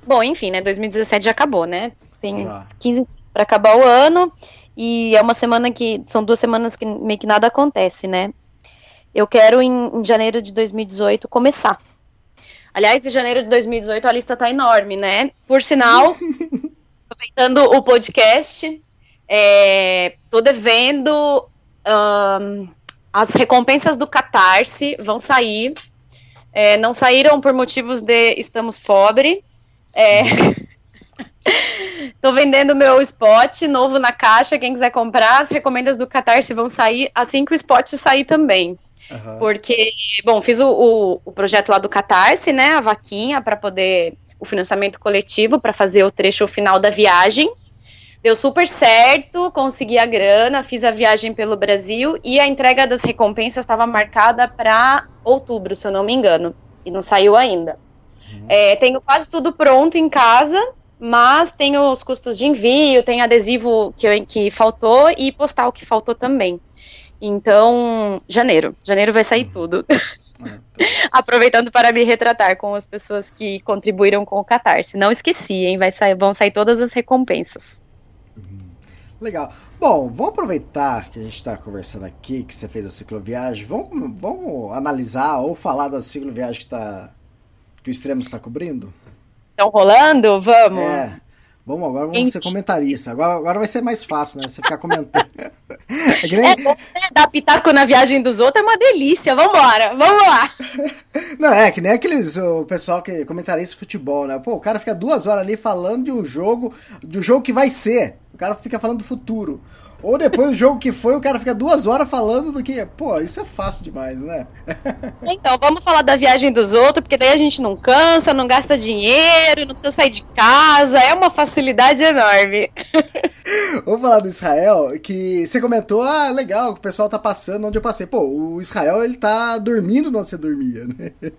Bom, enfim, né? 2017 já acabou, né? Tem já. 15 para acabar o ano e é uma semana que são duas semanas que meio que nada acontece, né? Eu quero em, em janeiro de 2018 começar Aliás, em janeiro de 2018 a lista tá enorme, né? Por sinal, *laughs* aproveitando o podcast, é, tô devendo um, as recompensas do Catarse vão sair. É, não saíram por motivos de estamos pobre. É, *laughs* *laughs* Tô vendendo meu spot novo na caixa. Quem quiser comprar, as recomendas do Catarse vão sair assim que o spot sair também. Uhum. Porque, bom, fiz o, o, o, projeto lá do Catarse, né? A vaquinha para poder. O financiamento coletivo para fazer o trecho final da viagem. Deu super certo, consegui a grana, fiz a viagem pelo Brasil e a entrega das recompensas estava marcada para outubro, se eu não me engano. E não saiu ainda. Uhum. É, tenho quase tudo pronto em casa, mas tem os custos de envio, tem adesivo que, que faltou e postal que faltou também. Então, janeiro. Janeiro vai sair tudo. É. *laughs* Aproveitando para me retratar com as pessoas que contribuíram com o Catarse. Não esqueci, hein? Vai sair, vão sair todas as recompensas. Uhum. Legal. Bom, vamos aproveitar que a gente está conversando aqui, que você fez a cicloviagem. Vamos, vamos analisar ou falar da cicloviagem que, tá, que o Extremos está cobrindo? Estão rolando? Vamos. É. Vamos, agora vamos ser comentarista. Agora, agora vai ser mais fácil, né? Você ficar comentando. *laughs* é, nem... é né? dar pitaco na viagem dos outros é uma delícia. Vambora, vamos lá. *laughs* Não, é que nem aqueles, o pessoal que comentarista de futebol, né? Pô, o cara fica duas horas ali falando de um jogo, de um jogo que vai ser. O cara fica falando do futuro. Ou depois do jogo que foi, o cara fica duas horas falando do que. Pô, isso é fácil demais, né? *laughs* Então, vamos falar da viagem dos outros, porque daí a gente não cansa, não gasta dinheiro, não precisa sair de casa, é uma facilidade enorme. *laughs* Vamos falar do Israel, que você comentou, ah, legal, o pessoal tá passando onde eu passei. Pô, o Israel, ele tá dormindo onde você dormia, né? *laughs*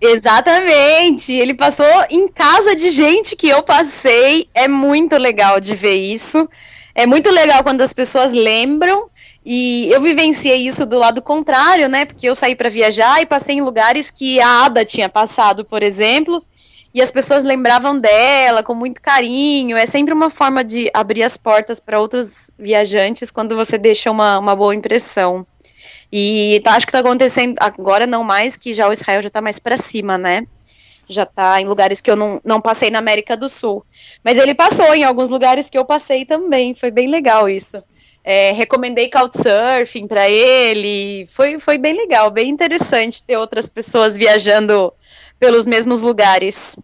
Exatamente, ele passou em casa de gente que eu passei, é muito legal de ver isso. É muito legal quando as pessoas lembram e eu vivenciei isso do lado contrário, né? Porque eu saí para viajar e passei em lugares que a Ada tinha passado, por exemplo, e as pessoas lembravam dela com muito carinho. É sempre uma forma de abrir as portas para outros viajantes quando você deixa uma, uma boa impressão. E tá, acho que está acontecendo agora não mais, que já o Israel já está mais para cima, né? Já está em lugares que eu não, não passei na América do Sul. Mas ele passou em alguns lugares que eu passei também. Foi bem legal isso. É, recomendei Couchsurfing para ele. Foi, foi bem legal, bem interessante ter outras pessoas viajando pelos mesmos lugares.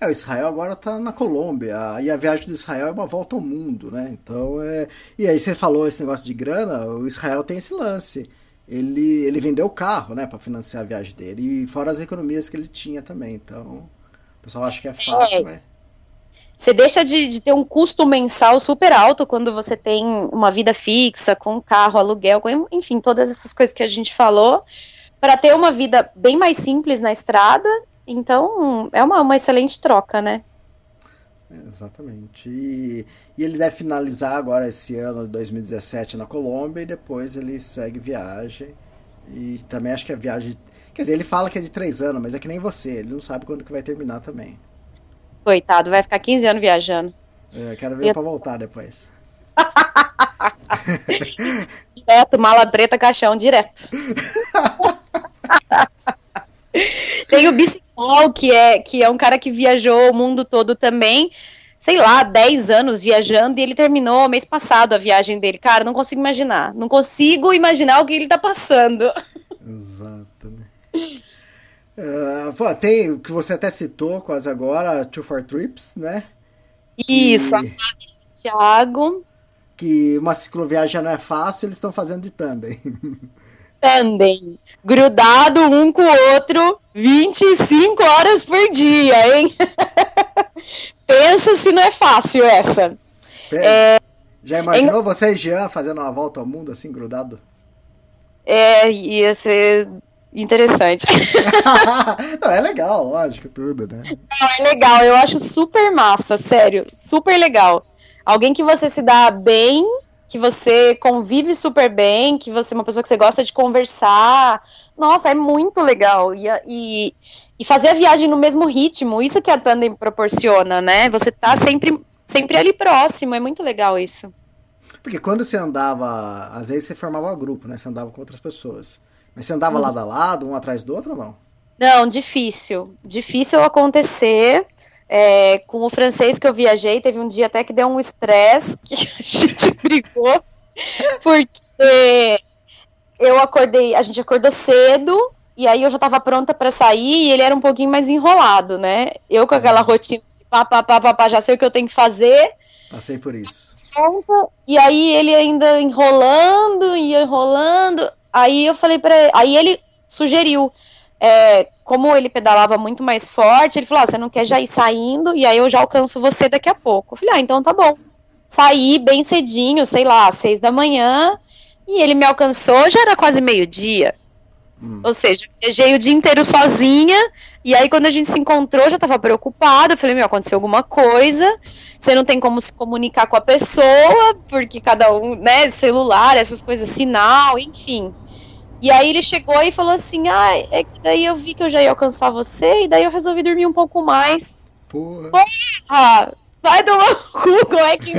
É, o Israel agora está na Colômbia, e a viagem do Israel é uma volta ao mundo, né? Então, é... E aí você falou esse negócio de grana, o Israel tem esse lance. Ele, ele vendeu o carro, né, para financiar a viagem dele, e fora as economias que ele tinha também. Então, o pessoal acha que é fácil, é. mas você deixa de, de, ter um custo mensal super alto quando você tem uma vida fixa, com carro, aluguel, com, enfim, todas essas coisas que a gente falou, para ter uma vida bem mais simples na estrada. Então, é uma, uma excelente troca, né? Exatamente. E, e, ele deve finalizar agora esse ano de 2017 na Colômbia e depois ele segue viagem. E também acho que a viagem. Quer dizer, ele fala que é de três anos, mas é que nem você, ele não sabe quando que vai terminar também. Coitado, vai ficar 15 anos viajando. É, quero ver eu... pra voltar depois. *laughs* direto, mala preta, caixão, direto. *laughs* Tem o Bicical, que é, que é um cara que viajou o mundo todo também, sei lá, 10 anos viajando, e ele terminou mês passado a viagem dele. Cara, não consigo imaginar. Não consigo imaginar o que ele tá passando. Exato, né? *laughs* Uh, tem o que você até citou quase agora, Two for Trips, né? Isso, que, Thiago. Que uma cicloviagem não é fácil, eles estão fazendo de tandem. *laughs* Tandem. Grudado um com o outro 25 horas por dia, hein? *laughs* Pensa se não é fácil essa. É... Já imaginou você e Jean fazendo uma volta ao mundo assim, grudado? É, ia ser interessante. *laughs* Não, é legal, lógico, tudo, né? Não, é legal, eu acho super massa, sério, super legal. Alguém que você se dá bem, que você convive super bem, que você é uma pessoa que você gosta de conversar. Nossa, é muito legal. E, e, e fazer a viagem no mesmo ritmo, isso que a Tandem proporciona, né? Você tá sempre, sempre ali próximo, é muito legal isso. Porque quando você andava, às vezes você formava um grupo, né? Você andava com outras pessoas. Mas você andava hum. lado a lado, um atrás do outro ou não? Não, difícil. Difícil acontecer. É, com o francês que eu viajei, teve um dia até que deu um estresse, *laughs* que a gente brigou, porque eu acordei, a gente acordou cedo, e aí eu já tava pronta para sair, e ele era um pouquinho mais enrolado, né? Eu com aquela rotina de pá, pá, pá, pá, pá, já sei o que eu tenho que fazer. Passei por isso. E aí ele ainda enrolando, e enrolando, aí eu falei para ele, aí ele sugeriu, é, como ele pedalava muito mais forte, ele falou: ah, você não quer já ir saindo, e aí eu já alcanço você daqui a pouco. Eu falei, ah, então tá bom. Saí bem cedinho, sei lá, seis da manhã, e ele me alcançou, já era quase meio-dia. Hum. Ou seja, viajei o dia inteiro sozinha, e aí quando a gente se encontrou, já tava preocupada, eu falei, meu, aconteceu alguma coisa, você não tem como se comunicar com a pessoa, porque cada um, né, celular, essas coisas, sinal, enfim. E aí ele chegou e falou assim: Ah, é que daí eu vi que eu já ia alcançar você, e daí eu resolvi dormir um pouco mais. Porra! Porra vai tomar no cu, como é que.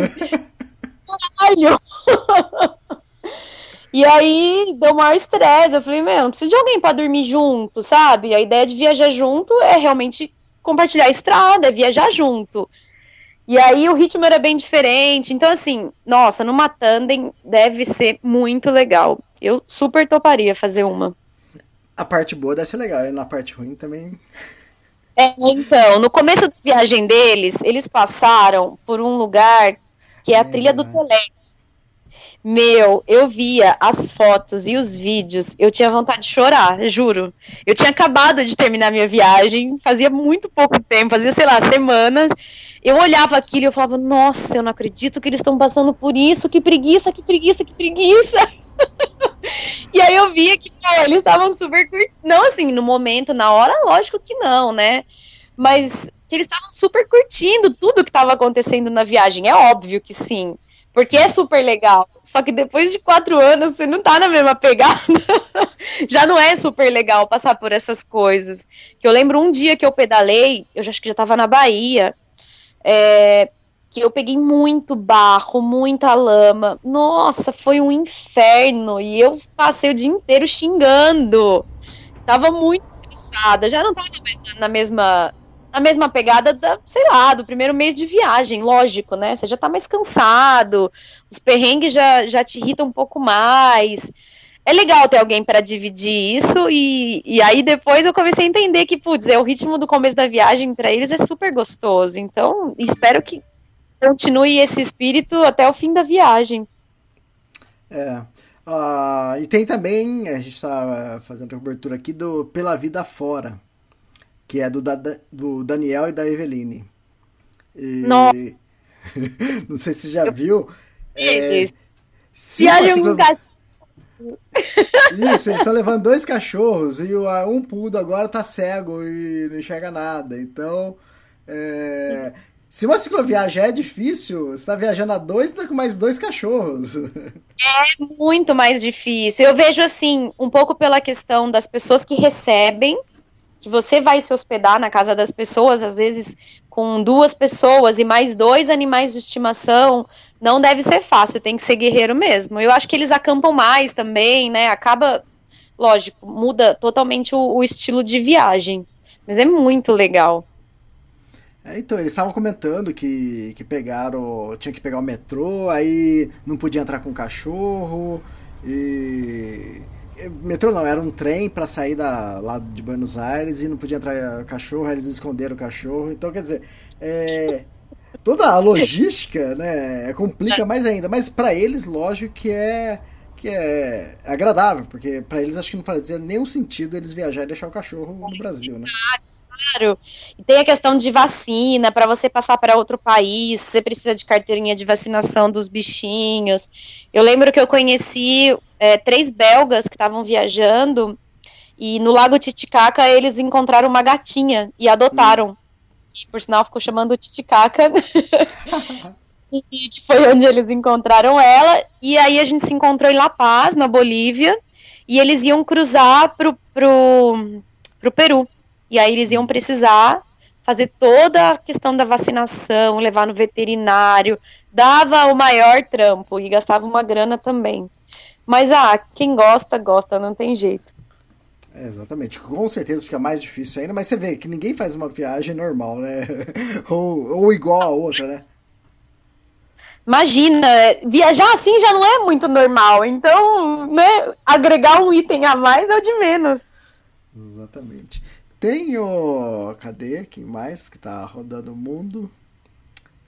Caralho! *laughs* e aí deu maior estresse. Eu falei: Meu, não preciso de alguém para dormir junto, sabe? A ideia de viajar junto é realmente compartilhar a estrada, é viajar junto. E aí o ritmo era bem diferente. Então, assim, nossa, numa tandem deve ser muito legal. Eu super toparia fazer uma. A parte boa deve ser legal, e na parte ruim também. É, então, no começo da viagem deles, eles passaram por um lugar que é a é, trilha do Telé. Meu, eu via as fotos e os vídeos, eu tinha vontade de chorar, juro. Eu tinha acabado de terminar minha viagem, fazia muito pouco tempo, fazia, sei lá, semanas, eu olhava aquilo e eu falava, nossa, eu não acredito que eles estão passando por isso, que preguiça, que preguiça, que preguiça. *laughs* e aí eu via que pô, eles estavam super curtindo. Não assim, no momento, na hora, lógico que não, né? Mas que eles estavam super curtindo tudo que estava acontecendo na viagem. É óbvio que sim. Porque é super legal. Só que depois de quatro anos, você não tá na mesma pegada. *laughs* já não é super legal passar por essas coisas. Que eu lembro um dia que eu pedalei, eu já acho que já tava na Bahia é, eu peguei muito barro, muita lama. Nossa, foi um inferno. E eu passei o dia inteiro xingando. Tava muito estressada. Já não tava mais na mesma. Na mesma pegada da, sei lá, do primeiro mês de viagem, lógico, né? Você já tá mais cansado, os perrengues já, já te irritam um pouco mais é legal ter alguém para dividir isso e, e aí depois eu comecei a entender que, putz, é o ritmo do começo da viagem para eles é super gostoso. Então, espero que continue esse espírito até o fim da viagem. É. Uh, e tem também, a gente está fazendo a cobertura aqui do Pela Vida Fora, que é do, da, do Daniel e da Eveline. E... Não. *laughs* Não sei se você já viu. É, Viagem um isso, eles estão levando dois cachorros e um pudo agora tá cego e não enxerga nada. Então, é, se uma cicloviagem é difícil, você está viajando a dois, tá com mais dois cachorros. É muito mais difícil. Eu vejo assim, um pouco pela questão das pessoas que recebem, que você vai se hospedar na casa das pessoas, às vezes com duas pessoas e mais dois animais de estimação não deve ser fácil, tem que ser guerreiro mesmo. Eu acho que eles acampam mais também, né? Acaba, lógico, muda totalmente o, o estilo de viagem. Mas é muito legal. É, então, eles estavam comentando que, que pegaram. Tinha que pegar o metrô, aí não podia entrar com o cachorro. E. Metrô não, era um trem para sair da, lá de Buenos Aires e não podia entrar cachorro, aí eles esconderam o cachorro. Então, quer dizer, é, toda a logística, né, complica mais ainda. Mas para eles, lógico que é que é agradável, porque para eles acho que não fazia nenhum sentido eles viajar e deixar o cachorro no Brasil, né? Claro. E tem a questão de vacina, para você passar para outro país, você precisa de carteirinha de vacinação dos bichinhos. Eu lembro que eu conheci é, três belgas que estavam viajando e no Lago Titicaca eles encontraram uma gatinha e adotaram. E, por sinal ficou chamando Titicaca. *laughs* e que foi onde eles encontraram ela. E aí a gente se encontrou em La Paz, na Bolívia, e eles iam cruzar pro, pro, pro Peru. E aí eles iam precisar fazer toda a questão da vacinação, levar no veterinário, dava o maior trampo e gastava uma grana também. Mas ah, quem gosta, gosta, não tem jeito. É, exatamente. Com certeza fica mais difícil ainda, mas você vê que ninguém faz uma viagem normal, né? *laughs* ou, ou igual a outra, né? Imagina, viajar assim já não é muito normal, então, né, agregar um item a mais é o de menos. Exatamente. Tem o. Cadê? Quem mais que tá rodando o mundo?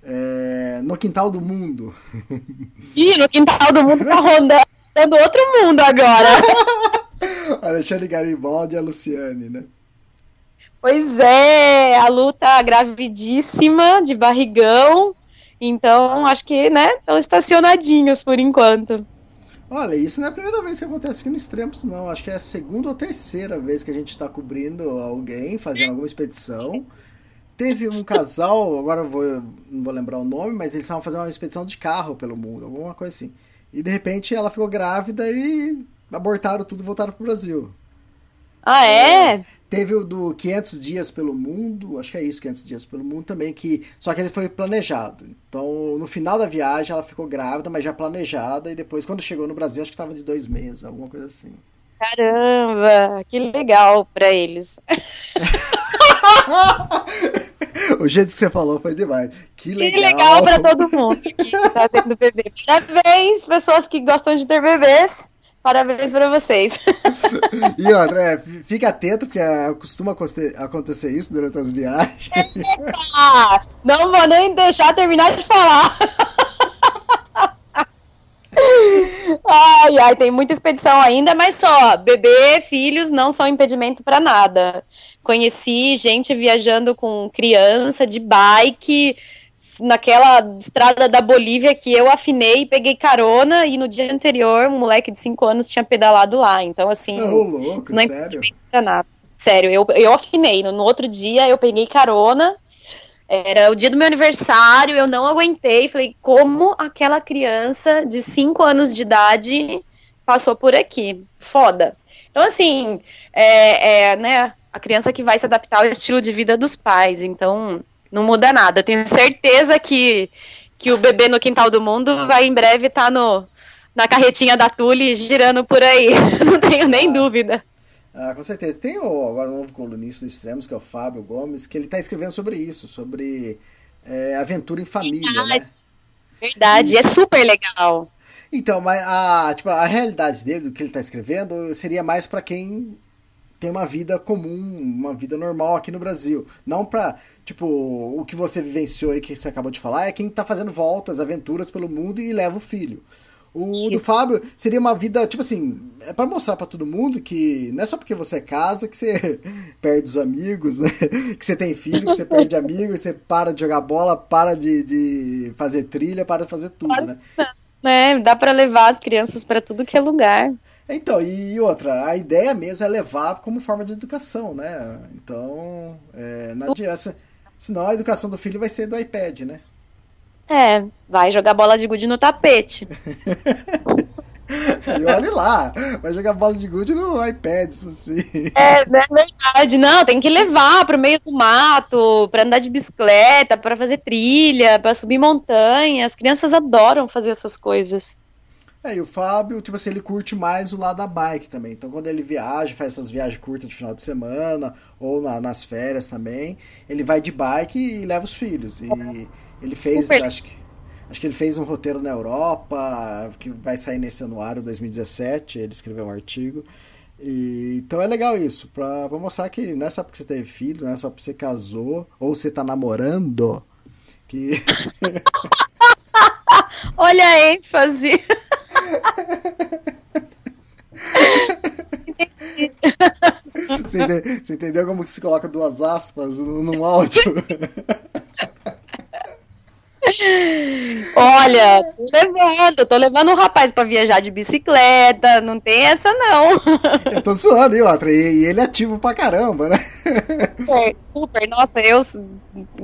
É... No Quintal do Mundo. Ih, no Quintal do Mundo tá rodando outro mundo agora. *laughs* Alexandre Garibaldi e a Luciane, né? Pois é, a Lu tá gravidíssima, de barrigão. Então, acho que, né, estão estacionadinhos por enquanto. Olha, isso não é a primeira vez que acontece aqui no Extremos, não. Acho que é a segunda ou terceira vez que a gente está cobrindo alguém, fazendo alguma expedição. Teve um casal, agora vou, não vou lembrar o nome, mas eles estavam fazendo uma expedição de carro pelo mundo, alguma coisa assim. E de repente ela ficou grávida e abortaram tudo e voltaram pro Brasil. Ah, é? é? Teve o do 500 dias pelo mundo, acho que é isso, 500 dias pelo mundo também, que só que ele foi planejado. Então, no final da viagem, ela ficou grávida, mas já planejada, e depois, quando chegou no Brasil, acho que estava de dois meses, alguma coisa assim. Caramba, que legal para eles. *laughs* o jeito que você falou foi demais. Que legal. Que legal para todo mundo que tá tendo bebê. Parabéns, pessoas que gostam de ter bebês. Parabéns para vocês. *laughs* e outra, é, fica atento, porque costuma acontecer isso durante as viagens. Eita! Não vou nem deixar terminar de falar. *laughs* Ai, ai, tem muita expedição ainda, mas só, bebê, filhos não são impedimento para nada. Conheci gente viajando com criança de bike, naquela estrada da Bolívia que eu afinei, peguei carona e no dia anterior um moleque de 5 anos tinha pedalado lá. Então, assim, oh, louco, não é sério? nada. Sério, eu, eu afinei. No, no outro dia eu peguei carona. Era o dia do meu aniversário, eu não aguentei. Falei, como aquela criança de 5 anos de idade passou por aqui? Foda. Então, assim, é, é, né, a criança que vai se adaptar ao estilo de vida dos pais. Então, não muda nada. Tenho certeza que, que o bebê no quintal do mundo vai em breve estar tá no, na carretinha da Tule girando por aí. *laughs* Não tenho nem ah, dúvida. Ah, com certeza. Tem o, agora um novo colunista do Extremos, que é o Fábio Gomes, que ele está escrevendo sobre isso, sobre é, aventura em família, Verdade. né? Verdade, e... é super legal. Então, mas a, tipo, a realidade dele, do que ele está escrevendo, seria mais para quem tem uma vida comum, uma vida normal aqui no Brasil. Não pra, tipo, o que você vivenciou aí, que você acabou de falar, é quem tá fazendo voltas, aventuras pelo mundo e leva o filho. O Isso. do Fábio seria uma vida, tipo assim, é para mostrar para todo mundo que não é só porque você é casa que você *laughs* perde os amigos, né? *laughs* Que você tem filho, que você perde amigos, você para de jogar bola, para de, de fazer trilha, para de fazer tudo, né? É, dá para levar as crianças para tudo que é lugar. Então, e outra, a ideia mesmo é levar como forma de educação, né? Então, é, não adianta. Senão a educação do filho vai ser do iPad, né? É, vai jogar bola de gude no tapete. *laughs* e olhe lá, vai jogar bola de gude no iPad, isso sim. É, é verdade. Não, tem que levar pro meio do mato, para andar de bicicleta, para fazer trilha, para subir montanha. As crianças adoram fazer essas coisas. É, e o Fábio, tipo assim, ele curte mais o lado da bike também. Então, quando ele viaja, faz essas viagens curtas de final de semana, ou na, nas férias também, ele vai de bike e leva os filhos. E ele fez, Super. acho que, acho que ele fez um roteiro na Europa, que vai sair nesse anuário 2017, ele escreveu um artigo. E, então é legal isso, pra, pra mostrar que não é só porque você teve filho, não é só porque você casou, ou você tá namorando, que... *laughs* Olha a ênfase. Você, você entendeu como que se coloca duas aspas num áudio? Olha, tô levando, tô levando um rapaz pra viajar de bicicleta, não tem essa não. Eu tô zoando, e outra, e, e ele é ativo pra caramba, né? Super, super, nossa, eu,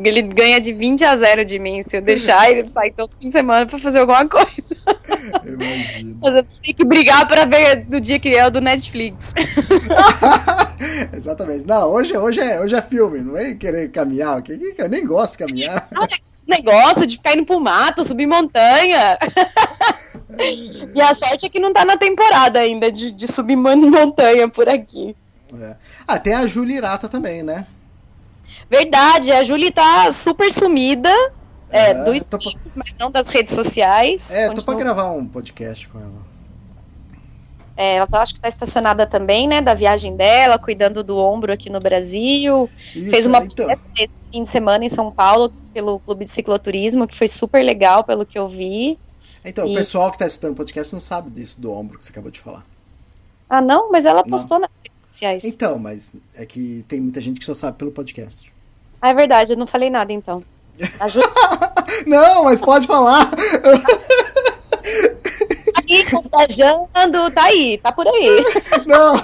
ele ganha de 20 a 0 de mim, se eu deixar ele sair todo fim de semana pra fazer alguma coisa. Mas eu tenho que brigar pra ver do dia que é o do Netflix. *laughs* Exatamente. Não, hoje, hoje, é, hoje é filme, não é querer caminhar. Eu nem gosto de caminhar. Negócio de ficar indo pro mato, subir montanha. E a sorte é que não tá na temporada ainda de, de subir mon- montanha por aqui. É. Ah, tem a Júlia Irata também, né? Verdade, a Julie tá super sumida é, É, do tô stream, mas não das redes sociais. É, tô pra Continua- gravar um podcast com ela. É, ela tá, acho que tá estacionada também, né, da viagem dela, cuidando do ombro aqui no Brasil. Isso, Fez uma então, esse fim de semana em São Paulo pelo Clube de Cicloturismo, que foi super legal, pelo que eu vi. então, o E- pessoal que tá escutando o podcast não sabe disso do ombro que você acabou de falar. Ah, não? Mas ela Não. postou nas redes sociais. Então, mas é que tem muita gente que só sabe pelo podcast. Ah, é verdade, eu não falei nada então. A Ju *laughs* Não, mas pode falar! tá aí contagiando, tá aí, tá por aí. *laughs* Não!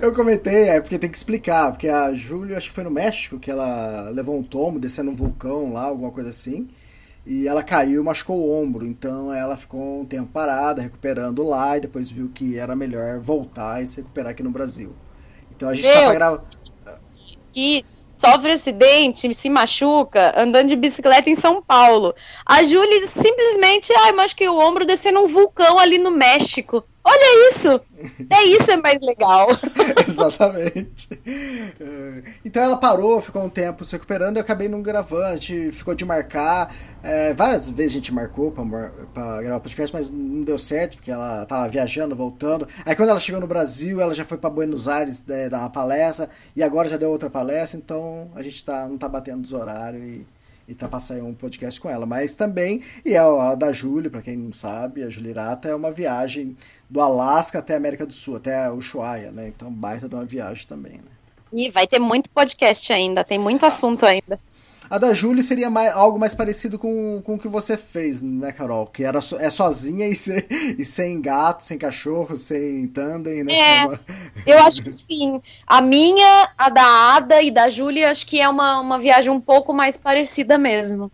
Eu comentei, é porque tem que explicar, porque a Júlia, acho que foi no México, que ela levou um tombo, descendo um vulcão lá, alguma coisa assim, e ela caiu e machucou o ombro, então ela ficou um tempo parada, recuperando lá, e depois viu que era melhor voltar e se recuperar aqui no Brasil. Então a gente tá Meu. pra gravar. que sofre acidente, se machuca, andando de bicicleta em São Paulo. A Júlia simplesmente, ai, mas que o ombro descendo um vulcão ali no México. Olha isso! É isso é mais legal. *laughs* Exatamente. É, Então ela parou, ficou um tempo se recuperando, eu acabei não gravando, a gente ficou de marcar. é, várias vezes a gente marcou pra, pra gravar podcast, mas não deu certo, porque ela tava viajando, voltando. Aí quando ela chegou no Brasil, ela já foi pra Buenos Aires né, dar uma palestra, e agora já deu outra palestra, então a gente tá, não tá batendo os horários e, e tá pra sair um podcast com ela. Mas também, e a da Júlia, pra quem não sabe, a Júlia Irata é uma viagem do Alasca até a América do Sul, até Ushuaia, né? Então baita de uma viagem também, né? E vai ter muito podcast ainda, tem muito assunto ainda. A da Júlia seria mais, algo mais parecido com, com o que você fez, né, Carol? Que era so- é sozinha e, *laughs* sem- e sem gato, sem cachorro, sem tandem, né? É. Eu acho que sim. A minha, a da Ada e da Júlia, acho que é uma, uma viagem um pouco mais parecida mesmo.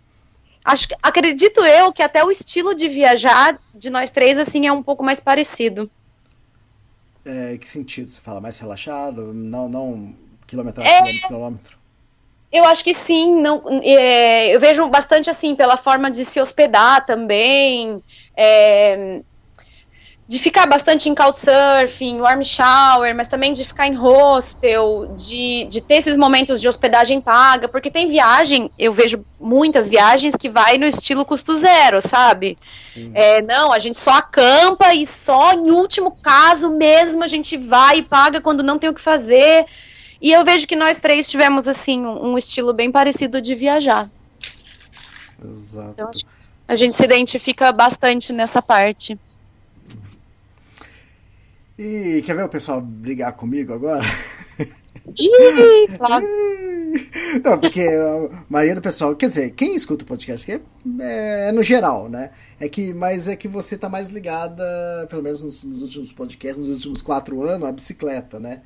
Acho, acredito eu que até o estilo de viajar de nós três, assim, é um pouco mais parecido. é, que sentido? Você fala mais relaxado? Não, não quilometragem, É. quilômetro. Eu acho que sim. Não, é, eu vejo bastante assim pela forma de se hospedar também. é, de ficar bastante em couchsurfing, warm shower, mas também de ficar em hostel, de, de ter esses momentos de hospedagem paga, porque tem viagem, eu vejo muitas viagens que vai no estilo custo zero, sabe? Sim. É, não, a gente só acampa e só em último caso mesmo a gente vai e paga quando não tem o que fazer. E eu vejo que nós três tivemos assim um, um estilo bem parecido de viajar. Exato. Então, A gente se identifica bastante nessa parte. E quer ver o pessoal brigar comigo agora? Ih, claro. *laughs* Não, porque a maioria do pessoal, quer dizer, quem escuta o podcast aqui é, é no geral, né? É que, mas é que você tá mais ligada, pelo menos nos, nos últimos podcasts, nos últimos quatro anos, à bicicleta, né?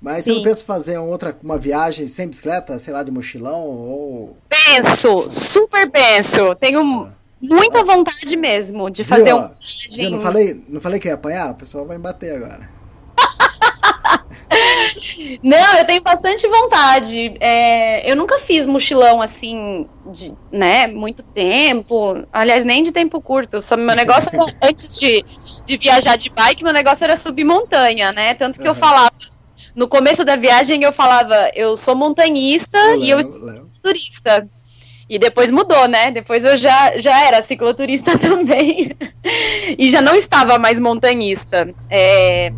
Mas você Sim. não pensa em fazer uma outra, uma viagem sem bicicleta, sei lá, de mochilão ou. Penso, super penso. Tenho muita vontade mesmo de fazer Viu, um. Viu? Não falei, não falei que ia apanhar? O pessoal vai me bater agora. *laughs* Não, eu tenho bastante vontade. É, eu nunca fiz mochilão assim, de, né, muito tempo. Aliás, nem de tempo curto. Só meu negócio *laughs* antes de, de viajar de bike, meu negócio era subir montanha, né? Tanto que eu Uhum. falava. No começo da viagem eu falava, eu sou montanhista e eu Léo. turista. E depois mudou, né? Depois eu já, já era cicloturista *laughs* também. e já não estava mais montanhista. É,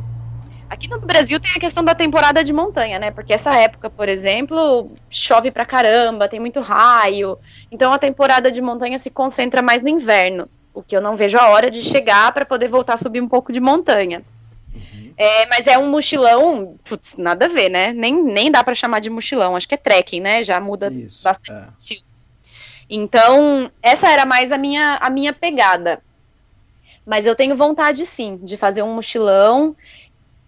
Aqui no Brasil tem a questão da temporada de montanha, né? Porque essa época, por exemplo, chove pra caramba, tem muito raio. Então a temporada de montanha se concentra mais no inverno. O que eu não vejo a hora de chegar para poder voltar a subir um pouco de montanha. É, mas é um mochilão, putz, nada a ver, né? Nem, nem dá pra chamar de mochilão, acho que é trekking, né? Já muda Isso. bastante. é. Então, essa era mais a minha, a minha pegada. Mas eu tenho vontade, sim, de fazer um mochilão.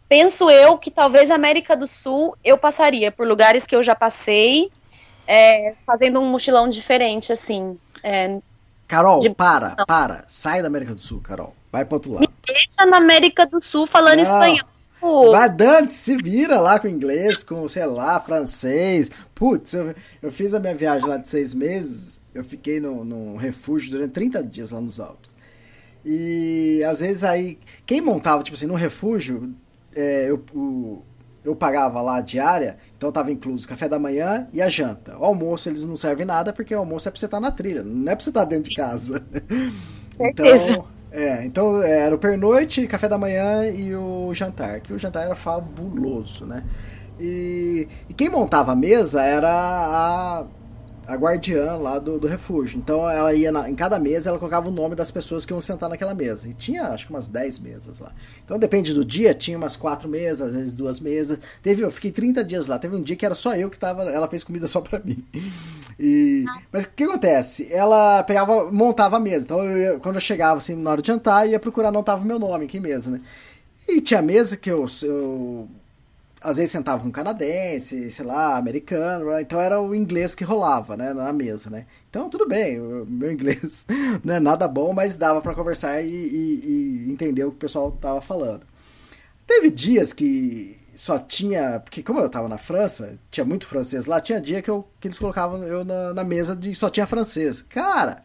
Penso eu que talvez a América do Sul eu passaria por lugares que eu já passei, é, fazendo um mochilão diferente, assim. É, Carol, De- para, para. Sai da América do Sul, Carol. Vai pro outro lado. deixa na América do Sul falando Não. espanhol. Vai dando, se vira lá com inglês, com, sei lá, francês. Putz, eu, eu fiz a minha viagem lá de seis meses, eu fiquei no, num refúgio durante 30 dias lá nos Alpes. E às vezes aí, quem montava, tipo assim, no refúgio, é, eu, o- eu pagava lá a diária, então tava incluso o café da manhã e a janta. O almoço eles não servem nada, porque o almoço é pra você estar na trilha, não é pra você estar dentro de casa. *laughs* Certeza. Então, é, então é, era o pernoite, café da manhã e o jantar, que o jantar era fabuloso, né? E, e quem montava a mesa era a, a guardiã lá do, do refúgio. Então ela ia na- em cada mesa, ela colocava o nome das pessoas que iam sentar naquela mesa. E tinha acho que umas 10 mesas lá. Então depende do dia, tinha umas quatro mesas, às vezes duas mesas. Teve, eu fiquei 30 dias lá. Teve um dia que era só eu que tava, ela fez comida só pra mim. E, mas o que acontece? Ela pegava, montava a mesa. Então eu quando eu chegava assim na hora de jantar, ia procurar não tava meu nome, que mesa, né? E tinha mesa que eu, eu às vezes sentava um canadense, sei lá, americano, né? então era o inglês que rolava, né, na mesa, né? Então tudo bem, o meu *laughs* inglês não é nada bom, mas dava pra conversar e, e- e entender o que o pessoal tava falando. Teve dias que só tinha, porque como eu tava na França, tinha muito francês lá, tinha dia que, eu, que eles colocavam eu na, na mesa de só tinha francês. Cara,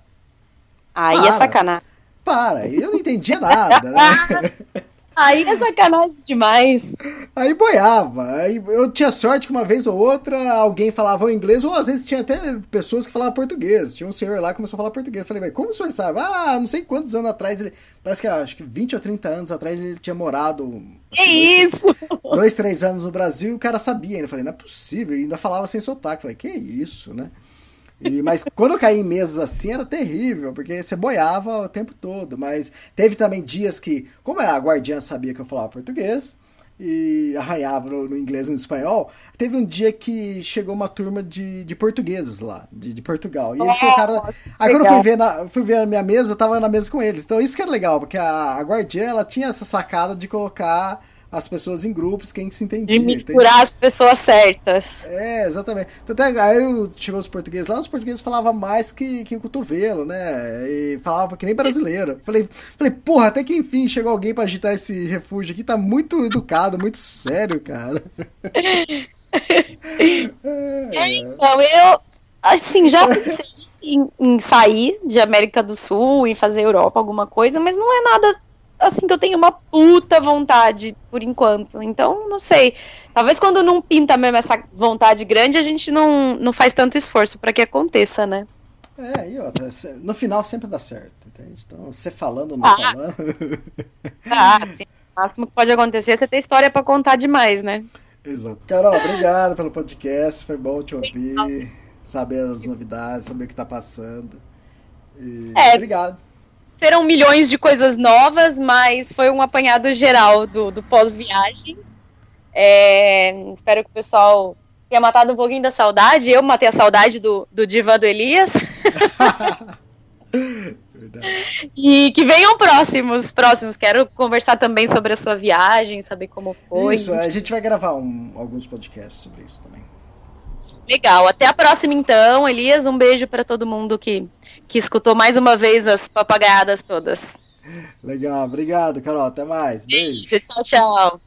Aí é Para. sacanagem. para, eu não entendia nada, né? *laughs* Aí é sacanagem demais. Aí boiava. Aí eu tinha sorte que uma vez ou outra alguém falava inglês, ou às vezes tinha até pessoas que falavam português. Tinha um senhor lá que começou a falar português. Eu falei, mas como o senhor sabe? Ah, não sei quantos anos atrás ele. Parece que acho que 20 ou 30 anos atrás ele tinha morado. Que dois, isso? dois, três anos no Brasil e o cara sabia. Eu falei, não é possível. E ainda falava sem sotaque. Eu falei, que isso, né? E, mas quando eu caí em mesas assim era terrível, porque você boiava o tempo todo. Mas teve também dias que, como a guardiã sabia que eu falava português e arranhava no, no inglês e no espanhol, teve um dia que chegou uma turma de, de portugueses lá, de, de Portugal. E eles colocaram. Aí quando eu fui ver, na, fui ver a minha mesa, eu tava na mesa com eles. Então isso que era legal, porque a, a guardiã ela tinha essa sacada de colocar as pessoas em grupos, quem se entendia. Entende? misturar as pessoas certas. É, exatamente. Então, até, aí eu- chegou os portugueses lá, os portugueses falavam mais que, que o cotovelo, né? E falavam que nem brasileiro. Falei, falei, porra, até que enfim chegou alguém pra agitar esse refúgio aqui, tá muito educado, muito sério, cara. *laughs* É, então, eu, assim, já pensei em, em sair de América do Sul, em fazer Europa, alguma coisa, mas não é nada assim que eu tenho uma puta vontade por enquanto. Então, não sei. Talvez quando não pinta mesmo essa vontade grande, a gente não, não faz tanto esforço pra que aconteça, né? É, e outra, no final sempre dá certo, entende? Então, você falando ou não Ah. falando. *laughs* Ah, assim, o máximo que pode acontecer é você ter história pra contar demais, né? Exato. Carol, obrigado pelo podcast, foi bom te ouvir, saber as novidades, saber o que tá passando. E É. Obrigado. Serão milhões de coisas novas, mas foi um apanhado geral do, do pós-viagem. É, espero que o pessoal tenha matado um pouquinho da saudade. Eu matei a saudade do, do Diva do Elias. Verdade. *laughs* E que venham próximos, próximos. Quero conversar também sobre a sua viagem, saber como foi. Isso, a gente vai gravar um- alguns podcasts sobre isso também. Legal. Até a próxima, então, Elias. Um beijo para todo mundo que, que escutou mais uma vez as papagaiadas todas. Legal, obrigado, Carol. Até mais. Beijo. Tchau, tchau.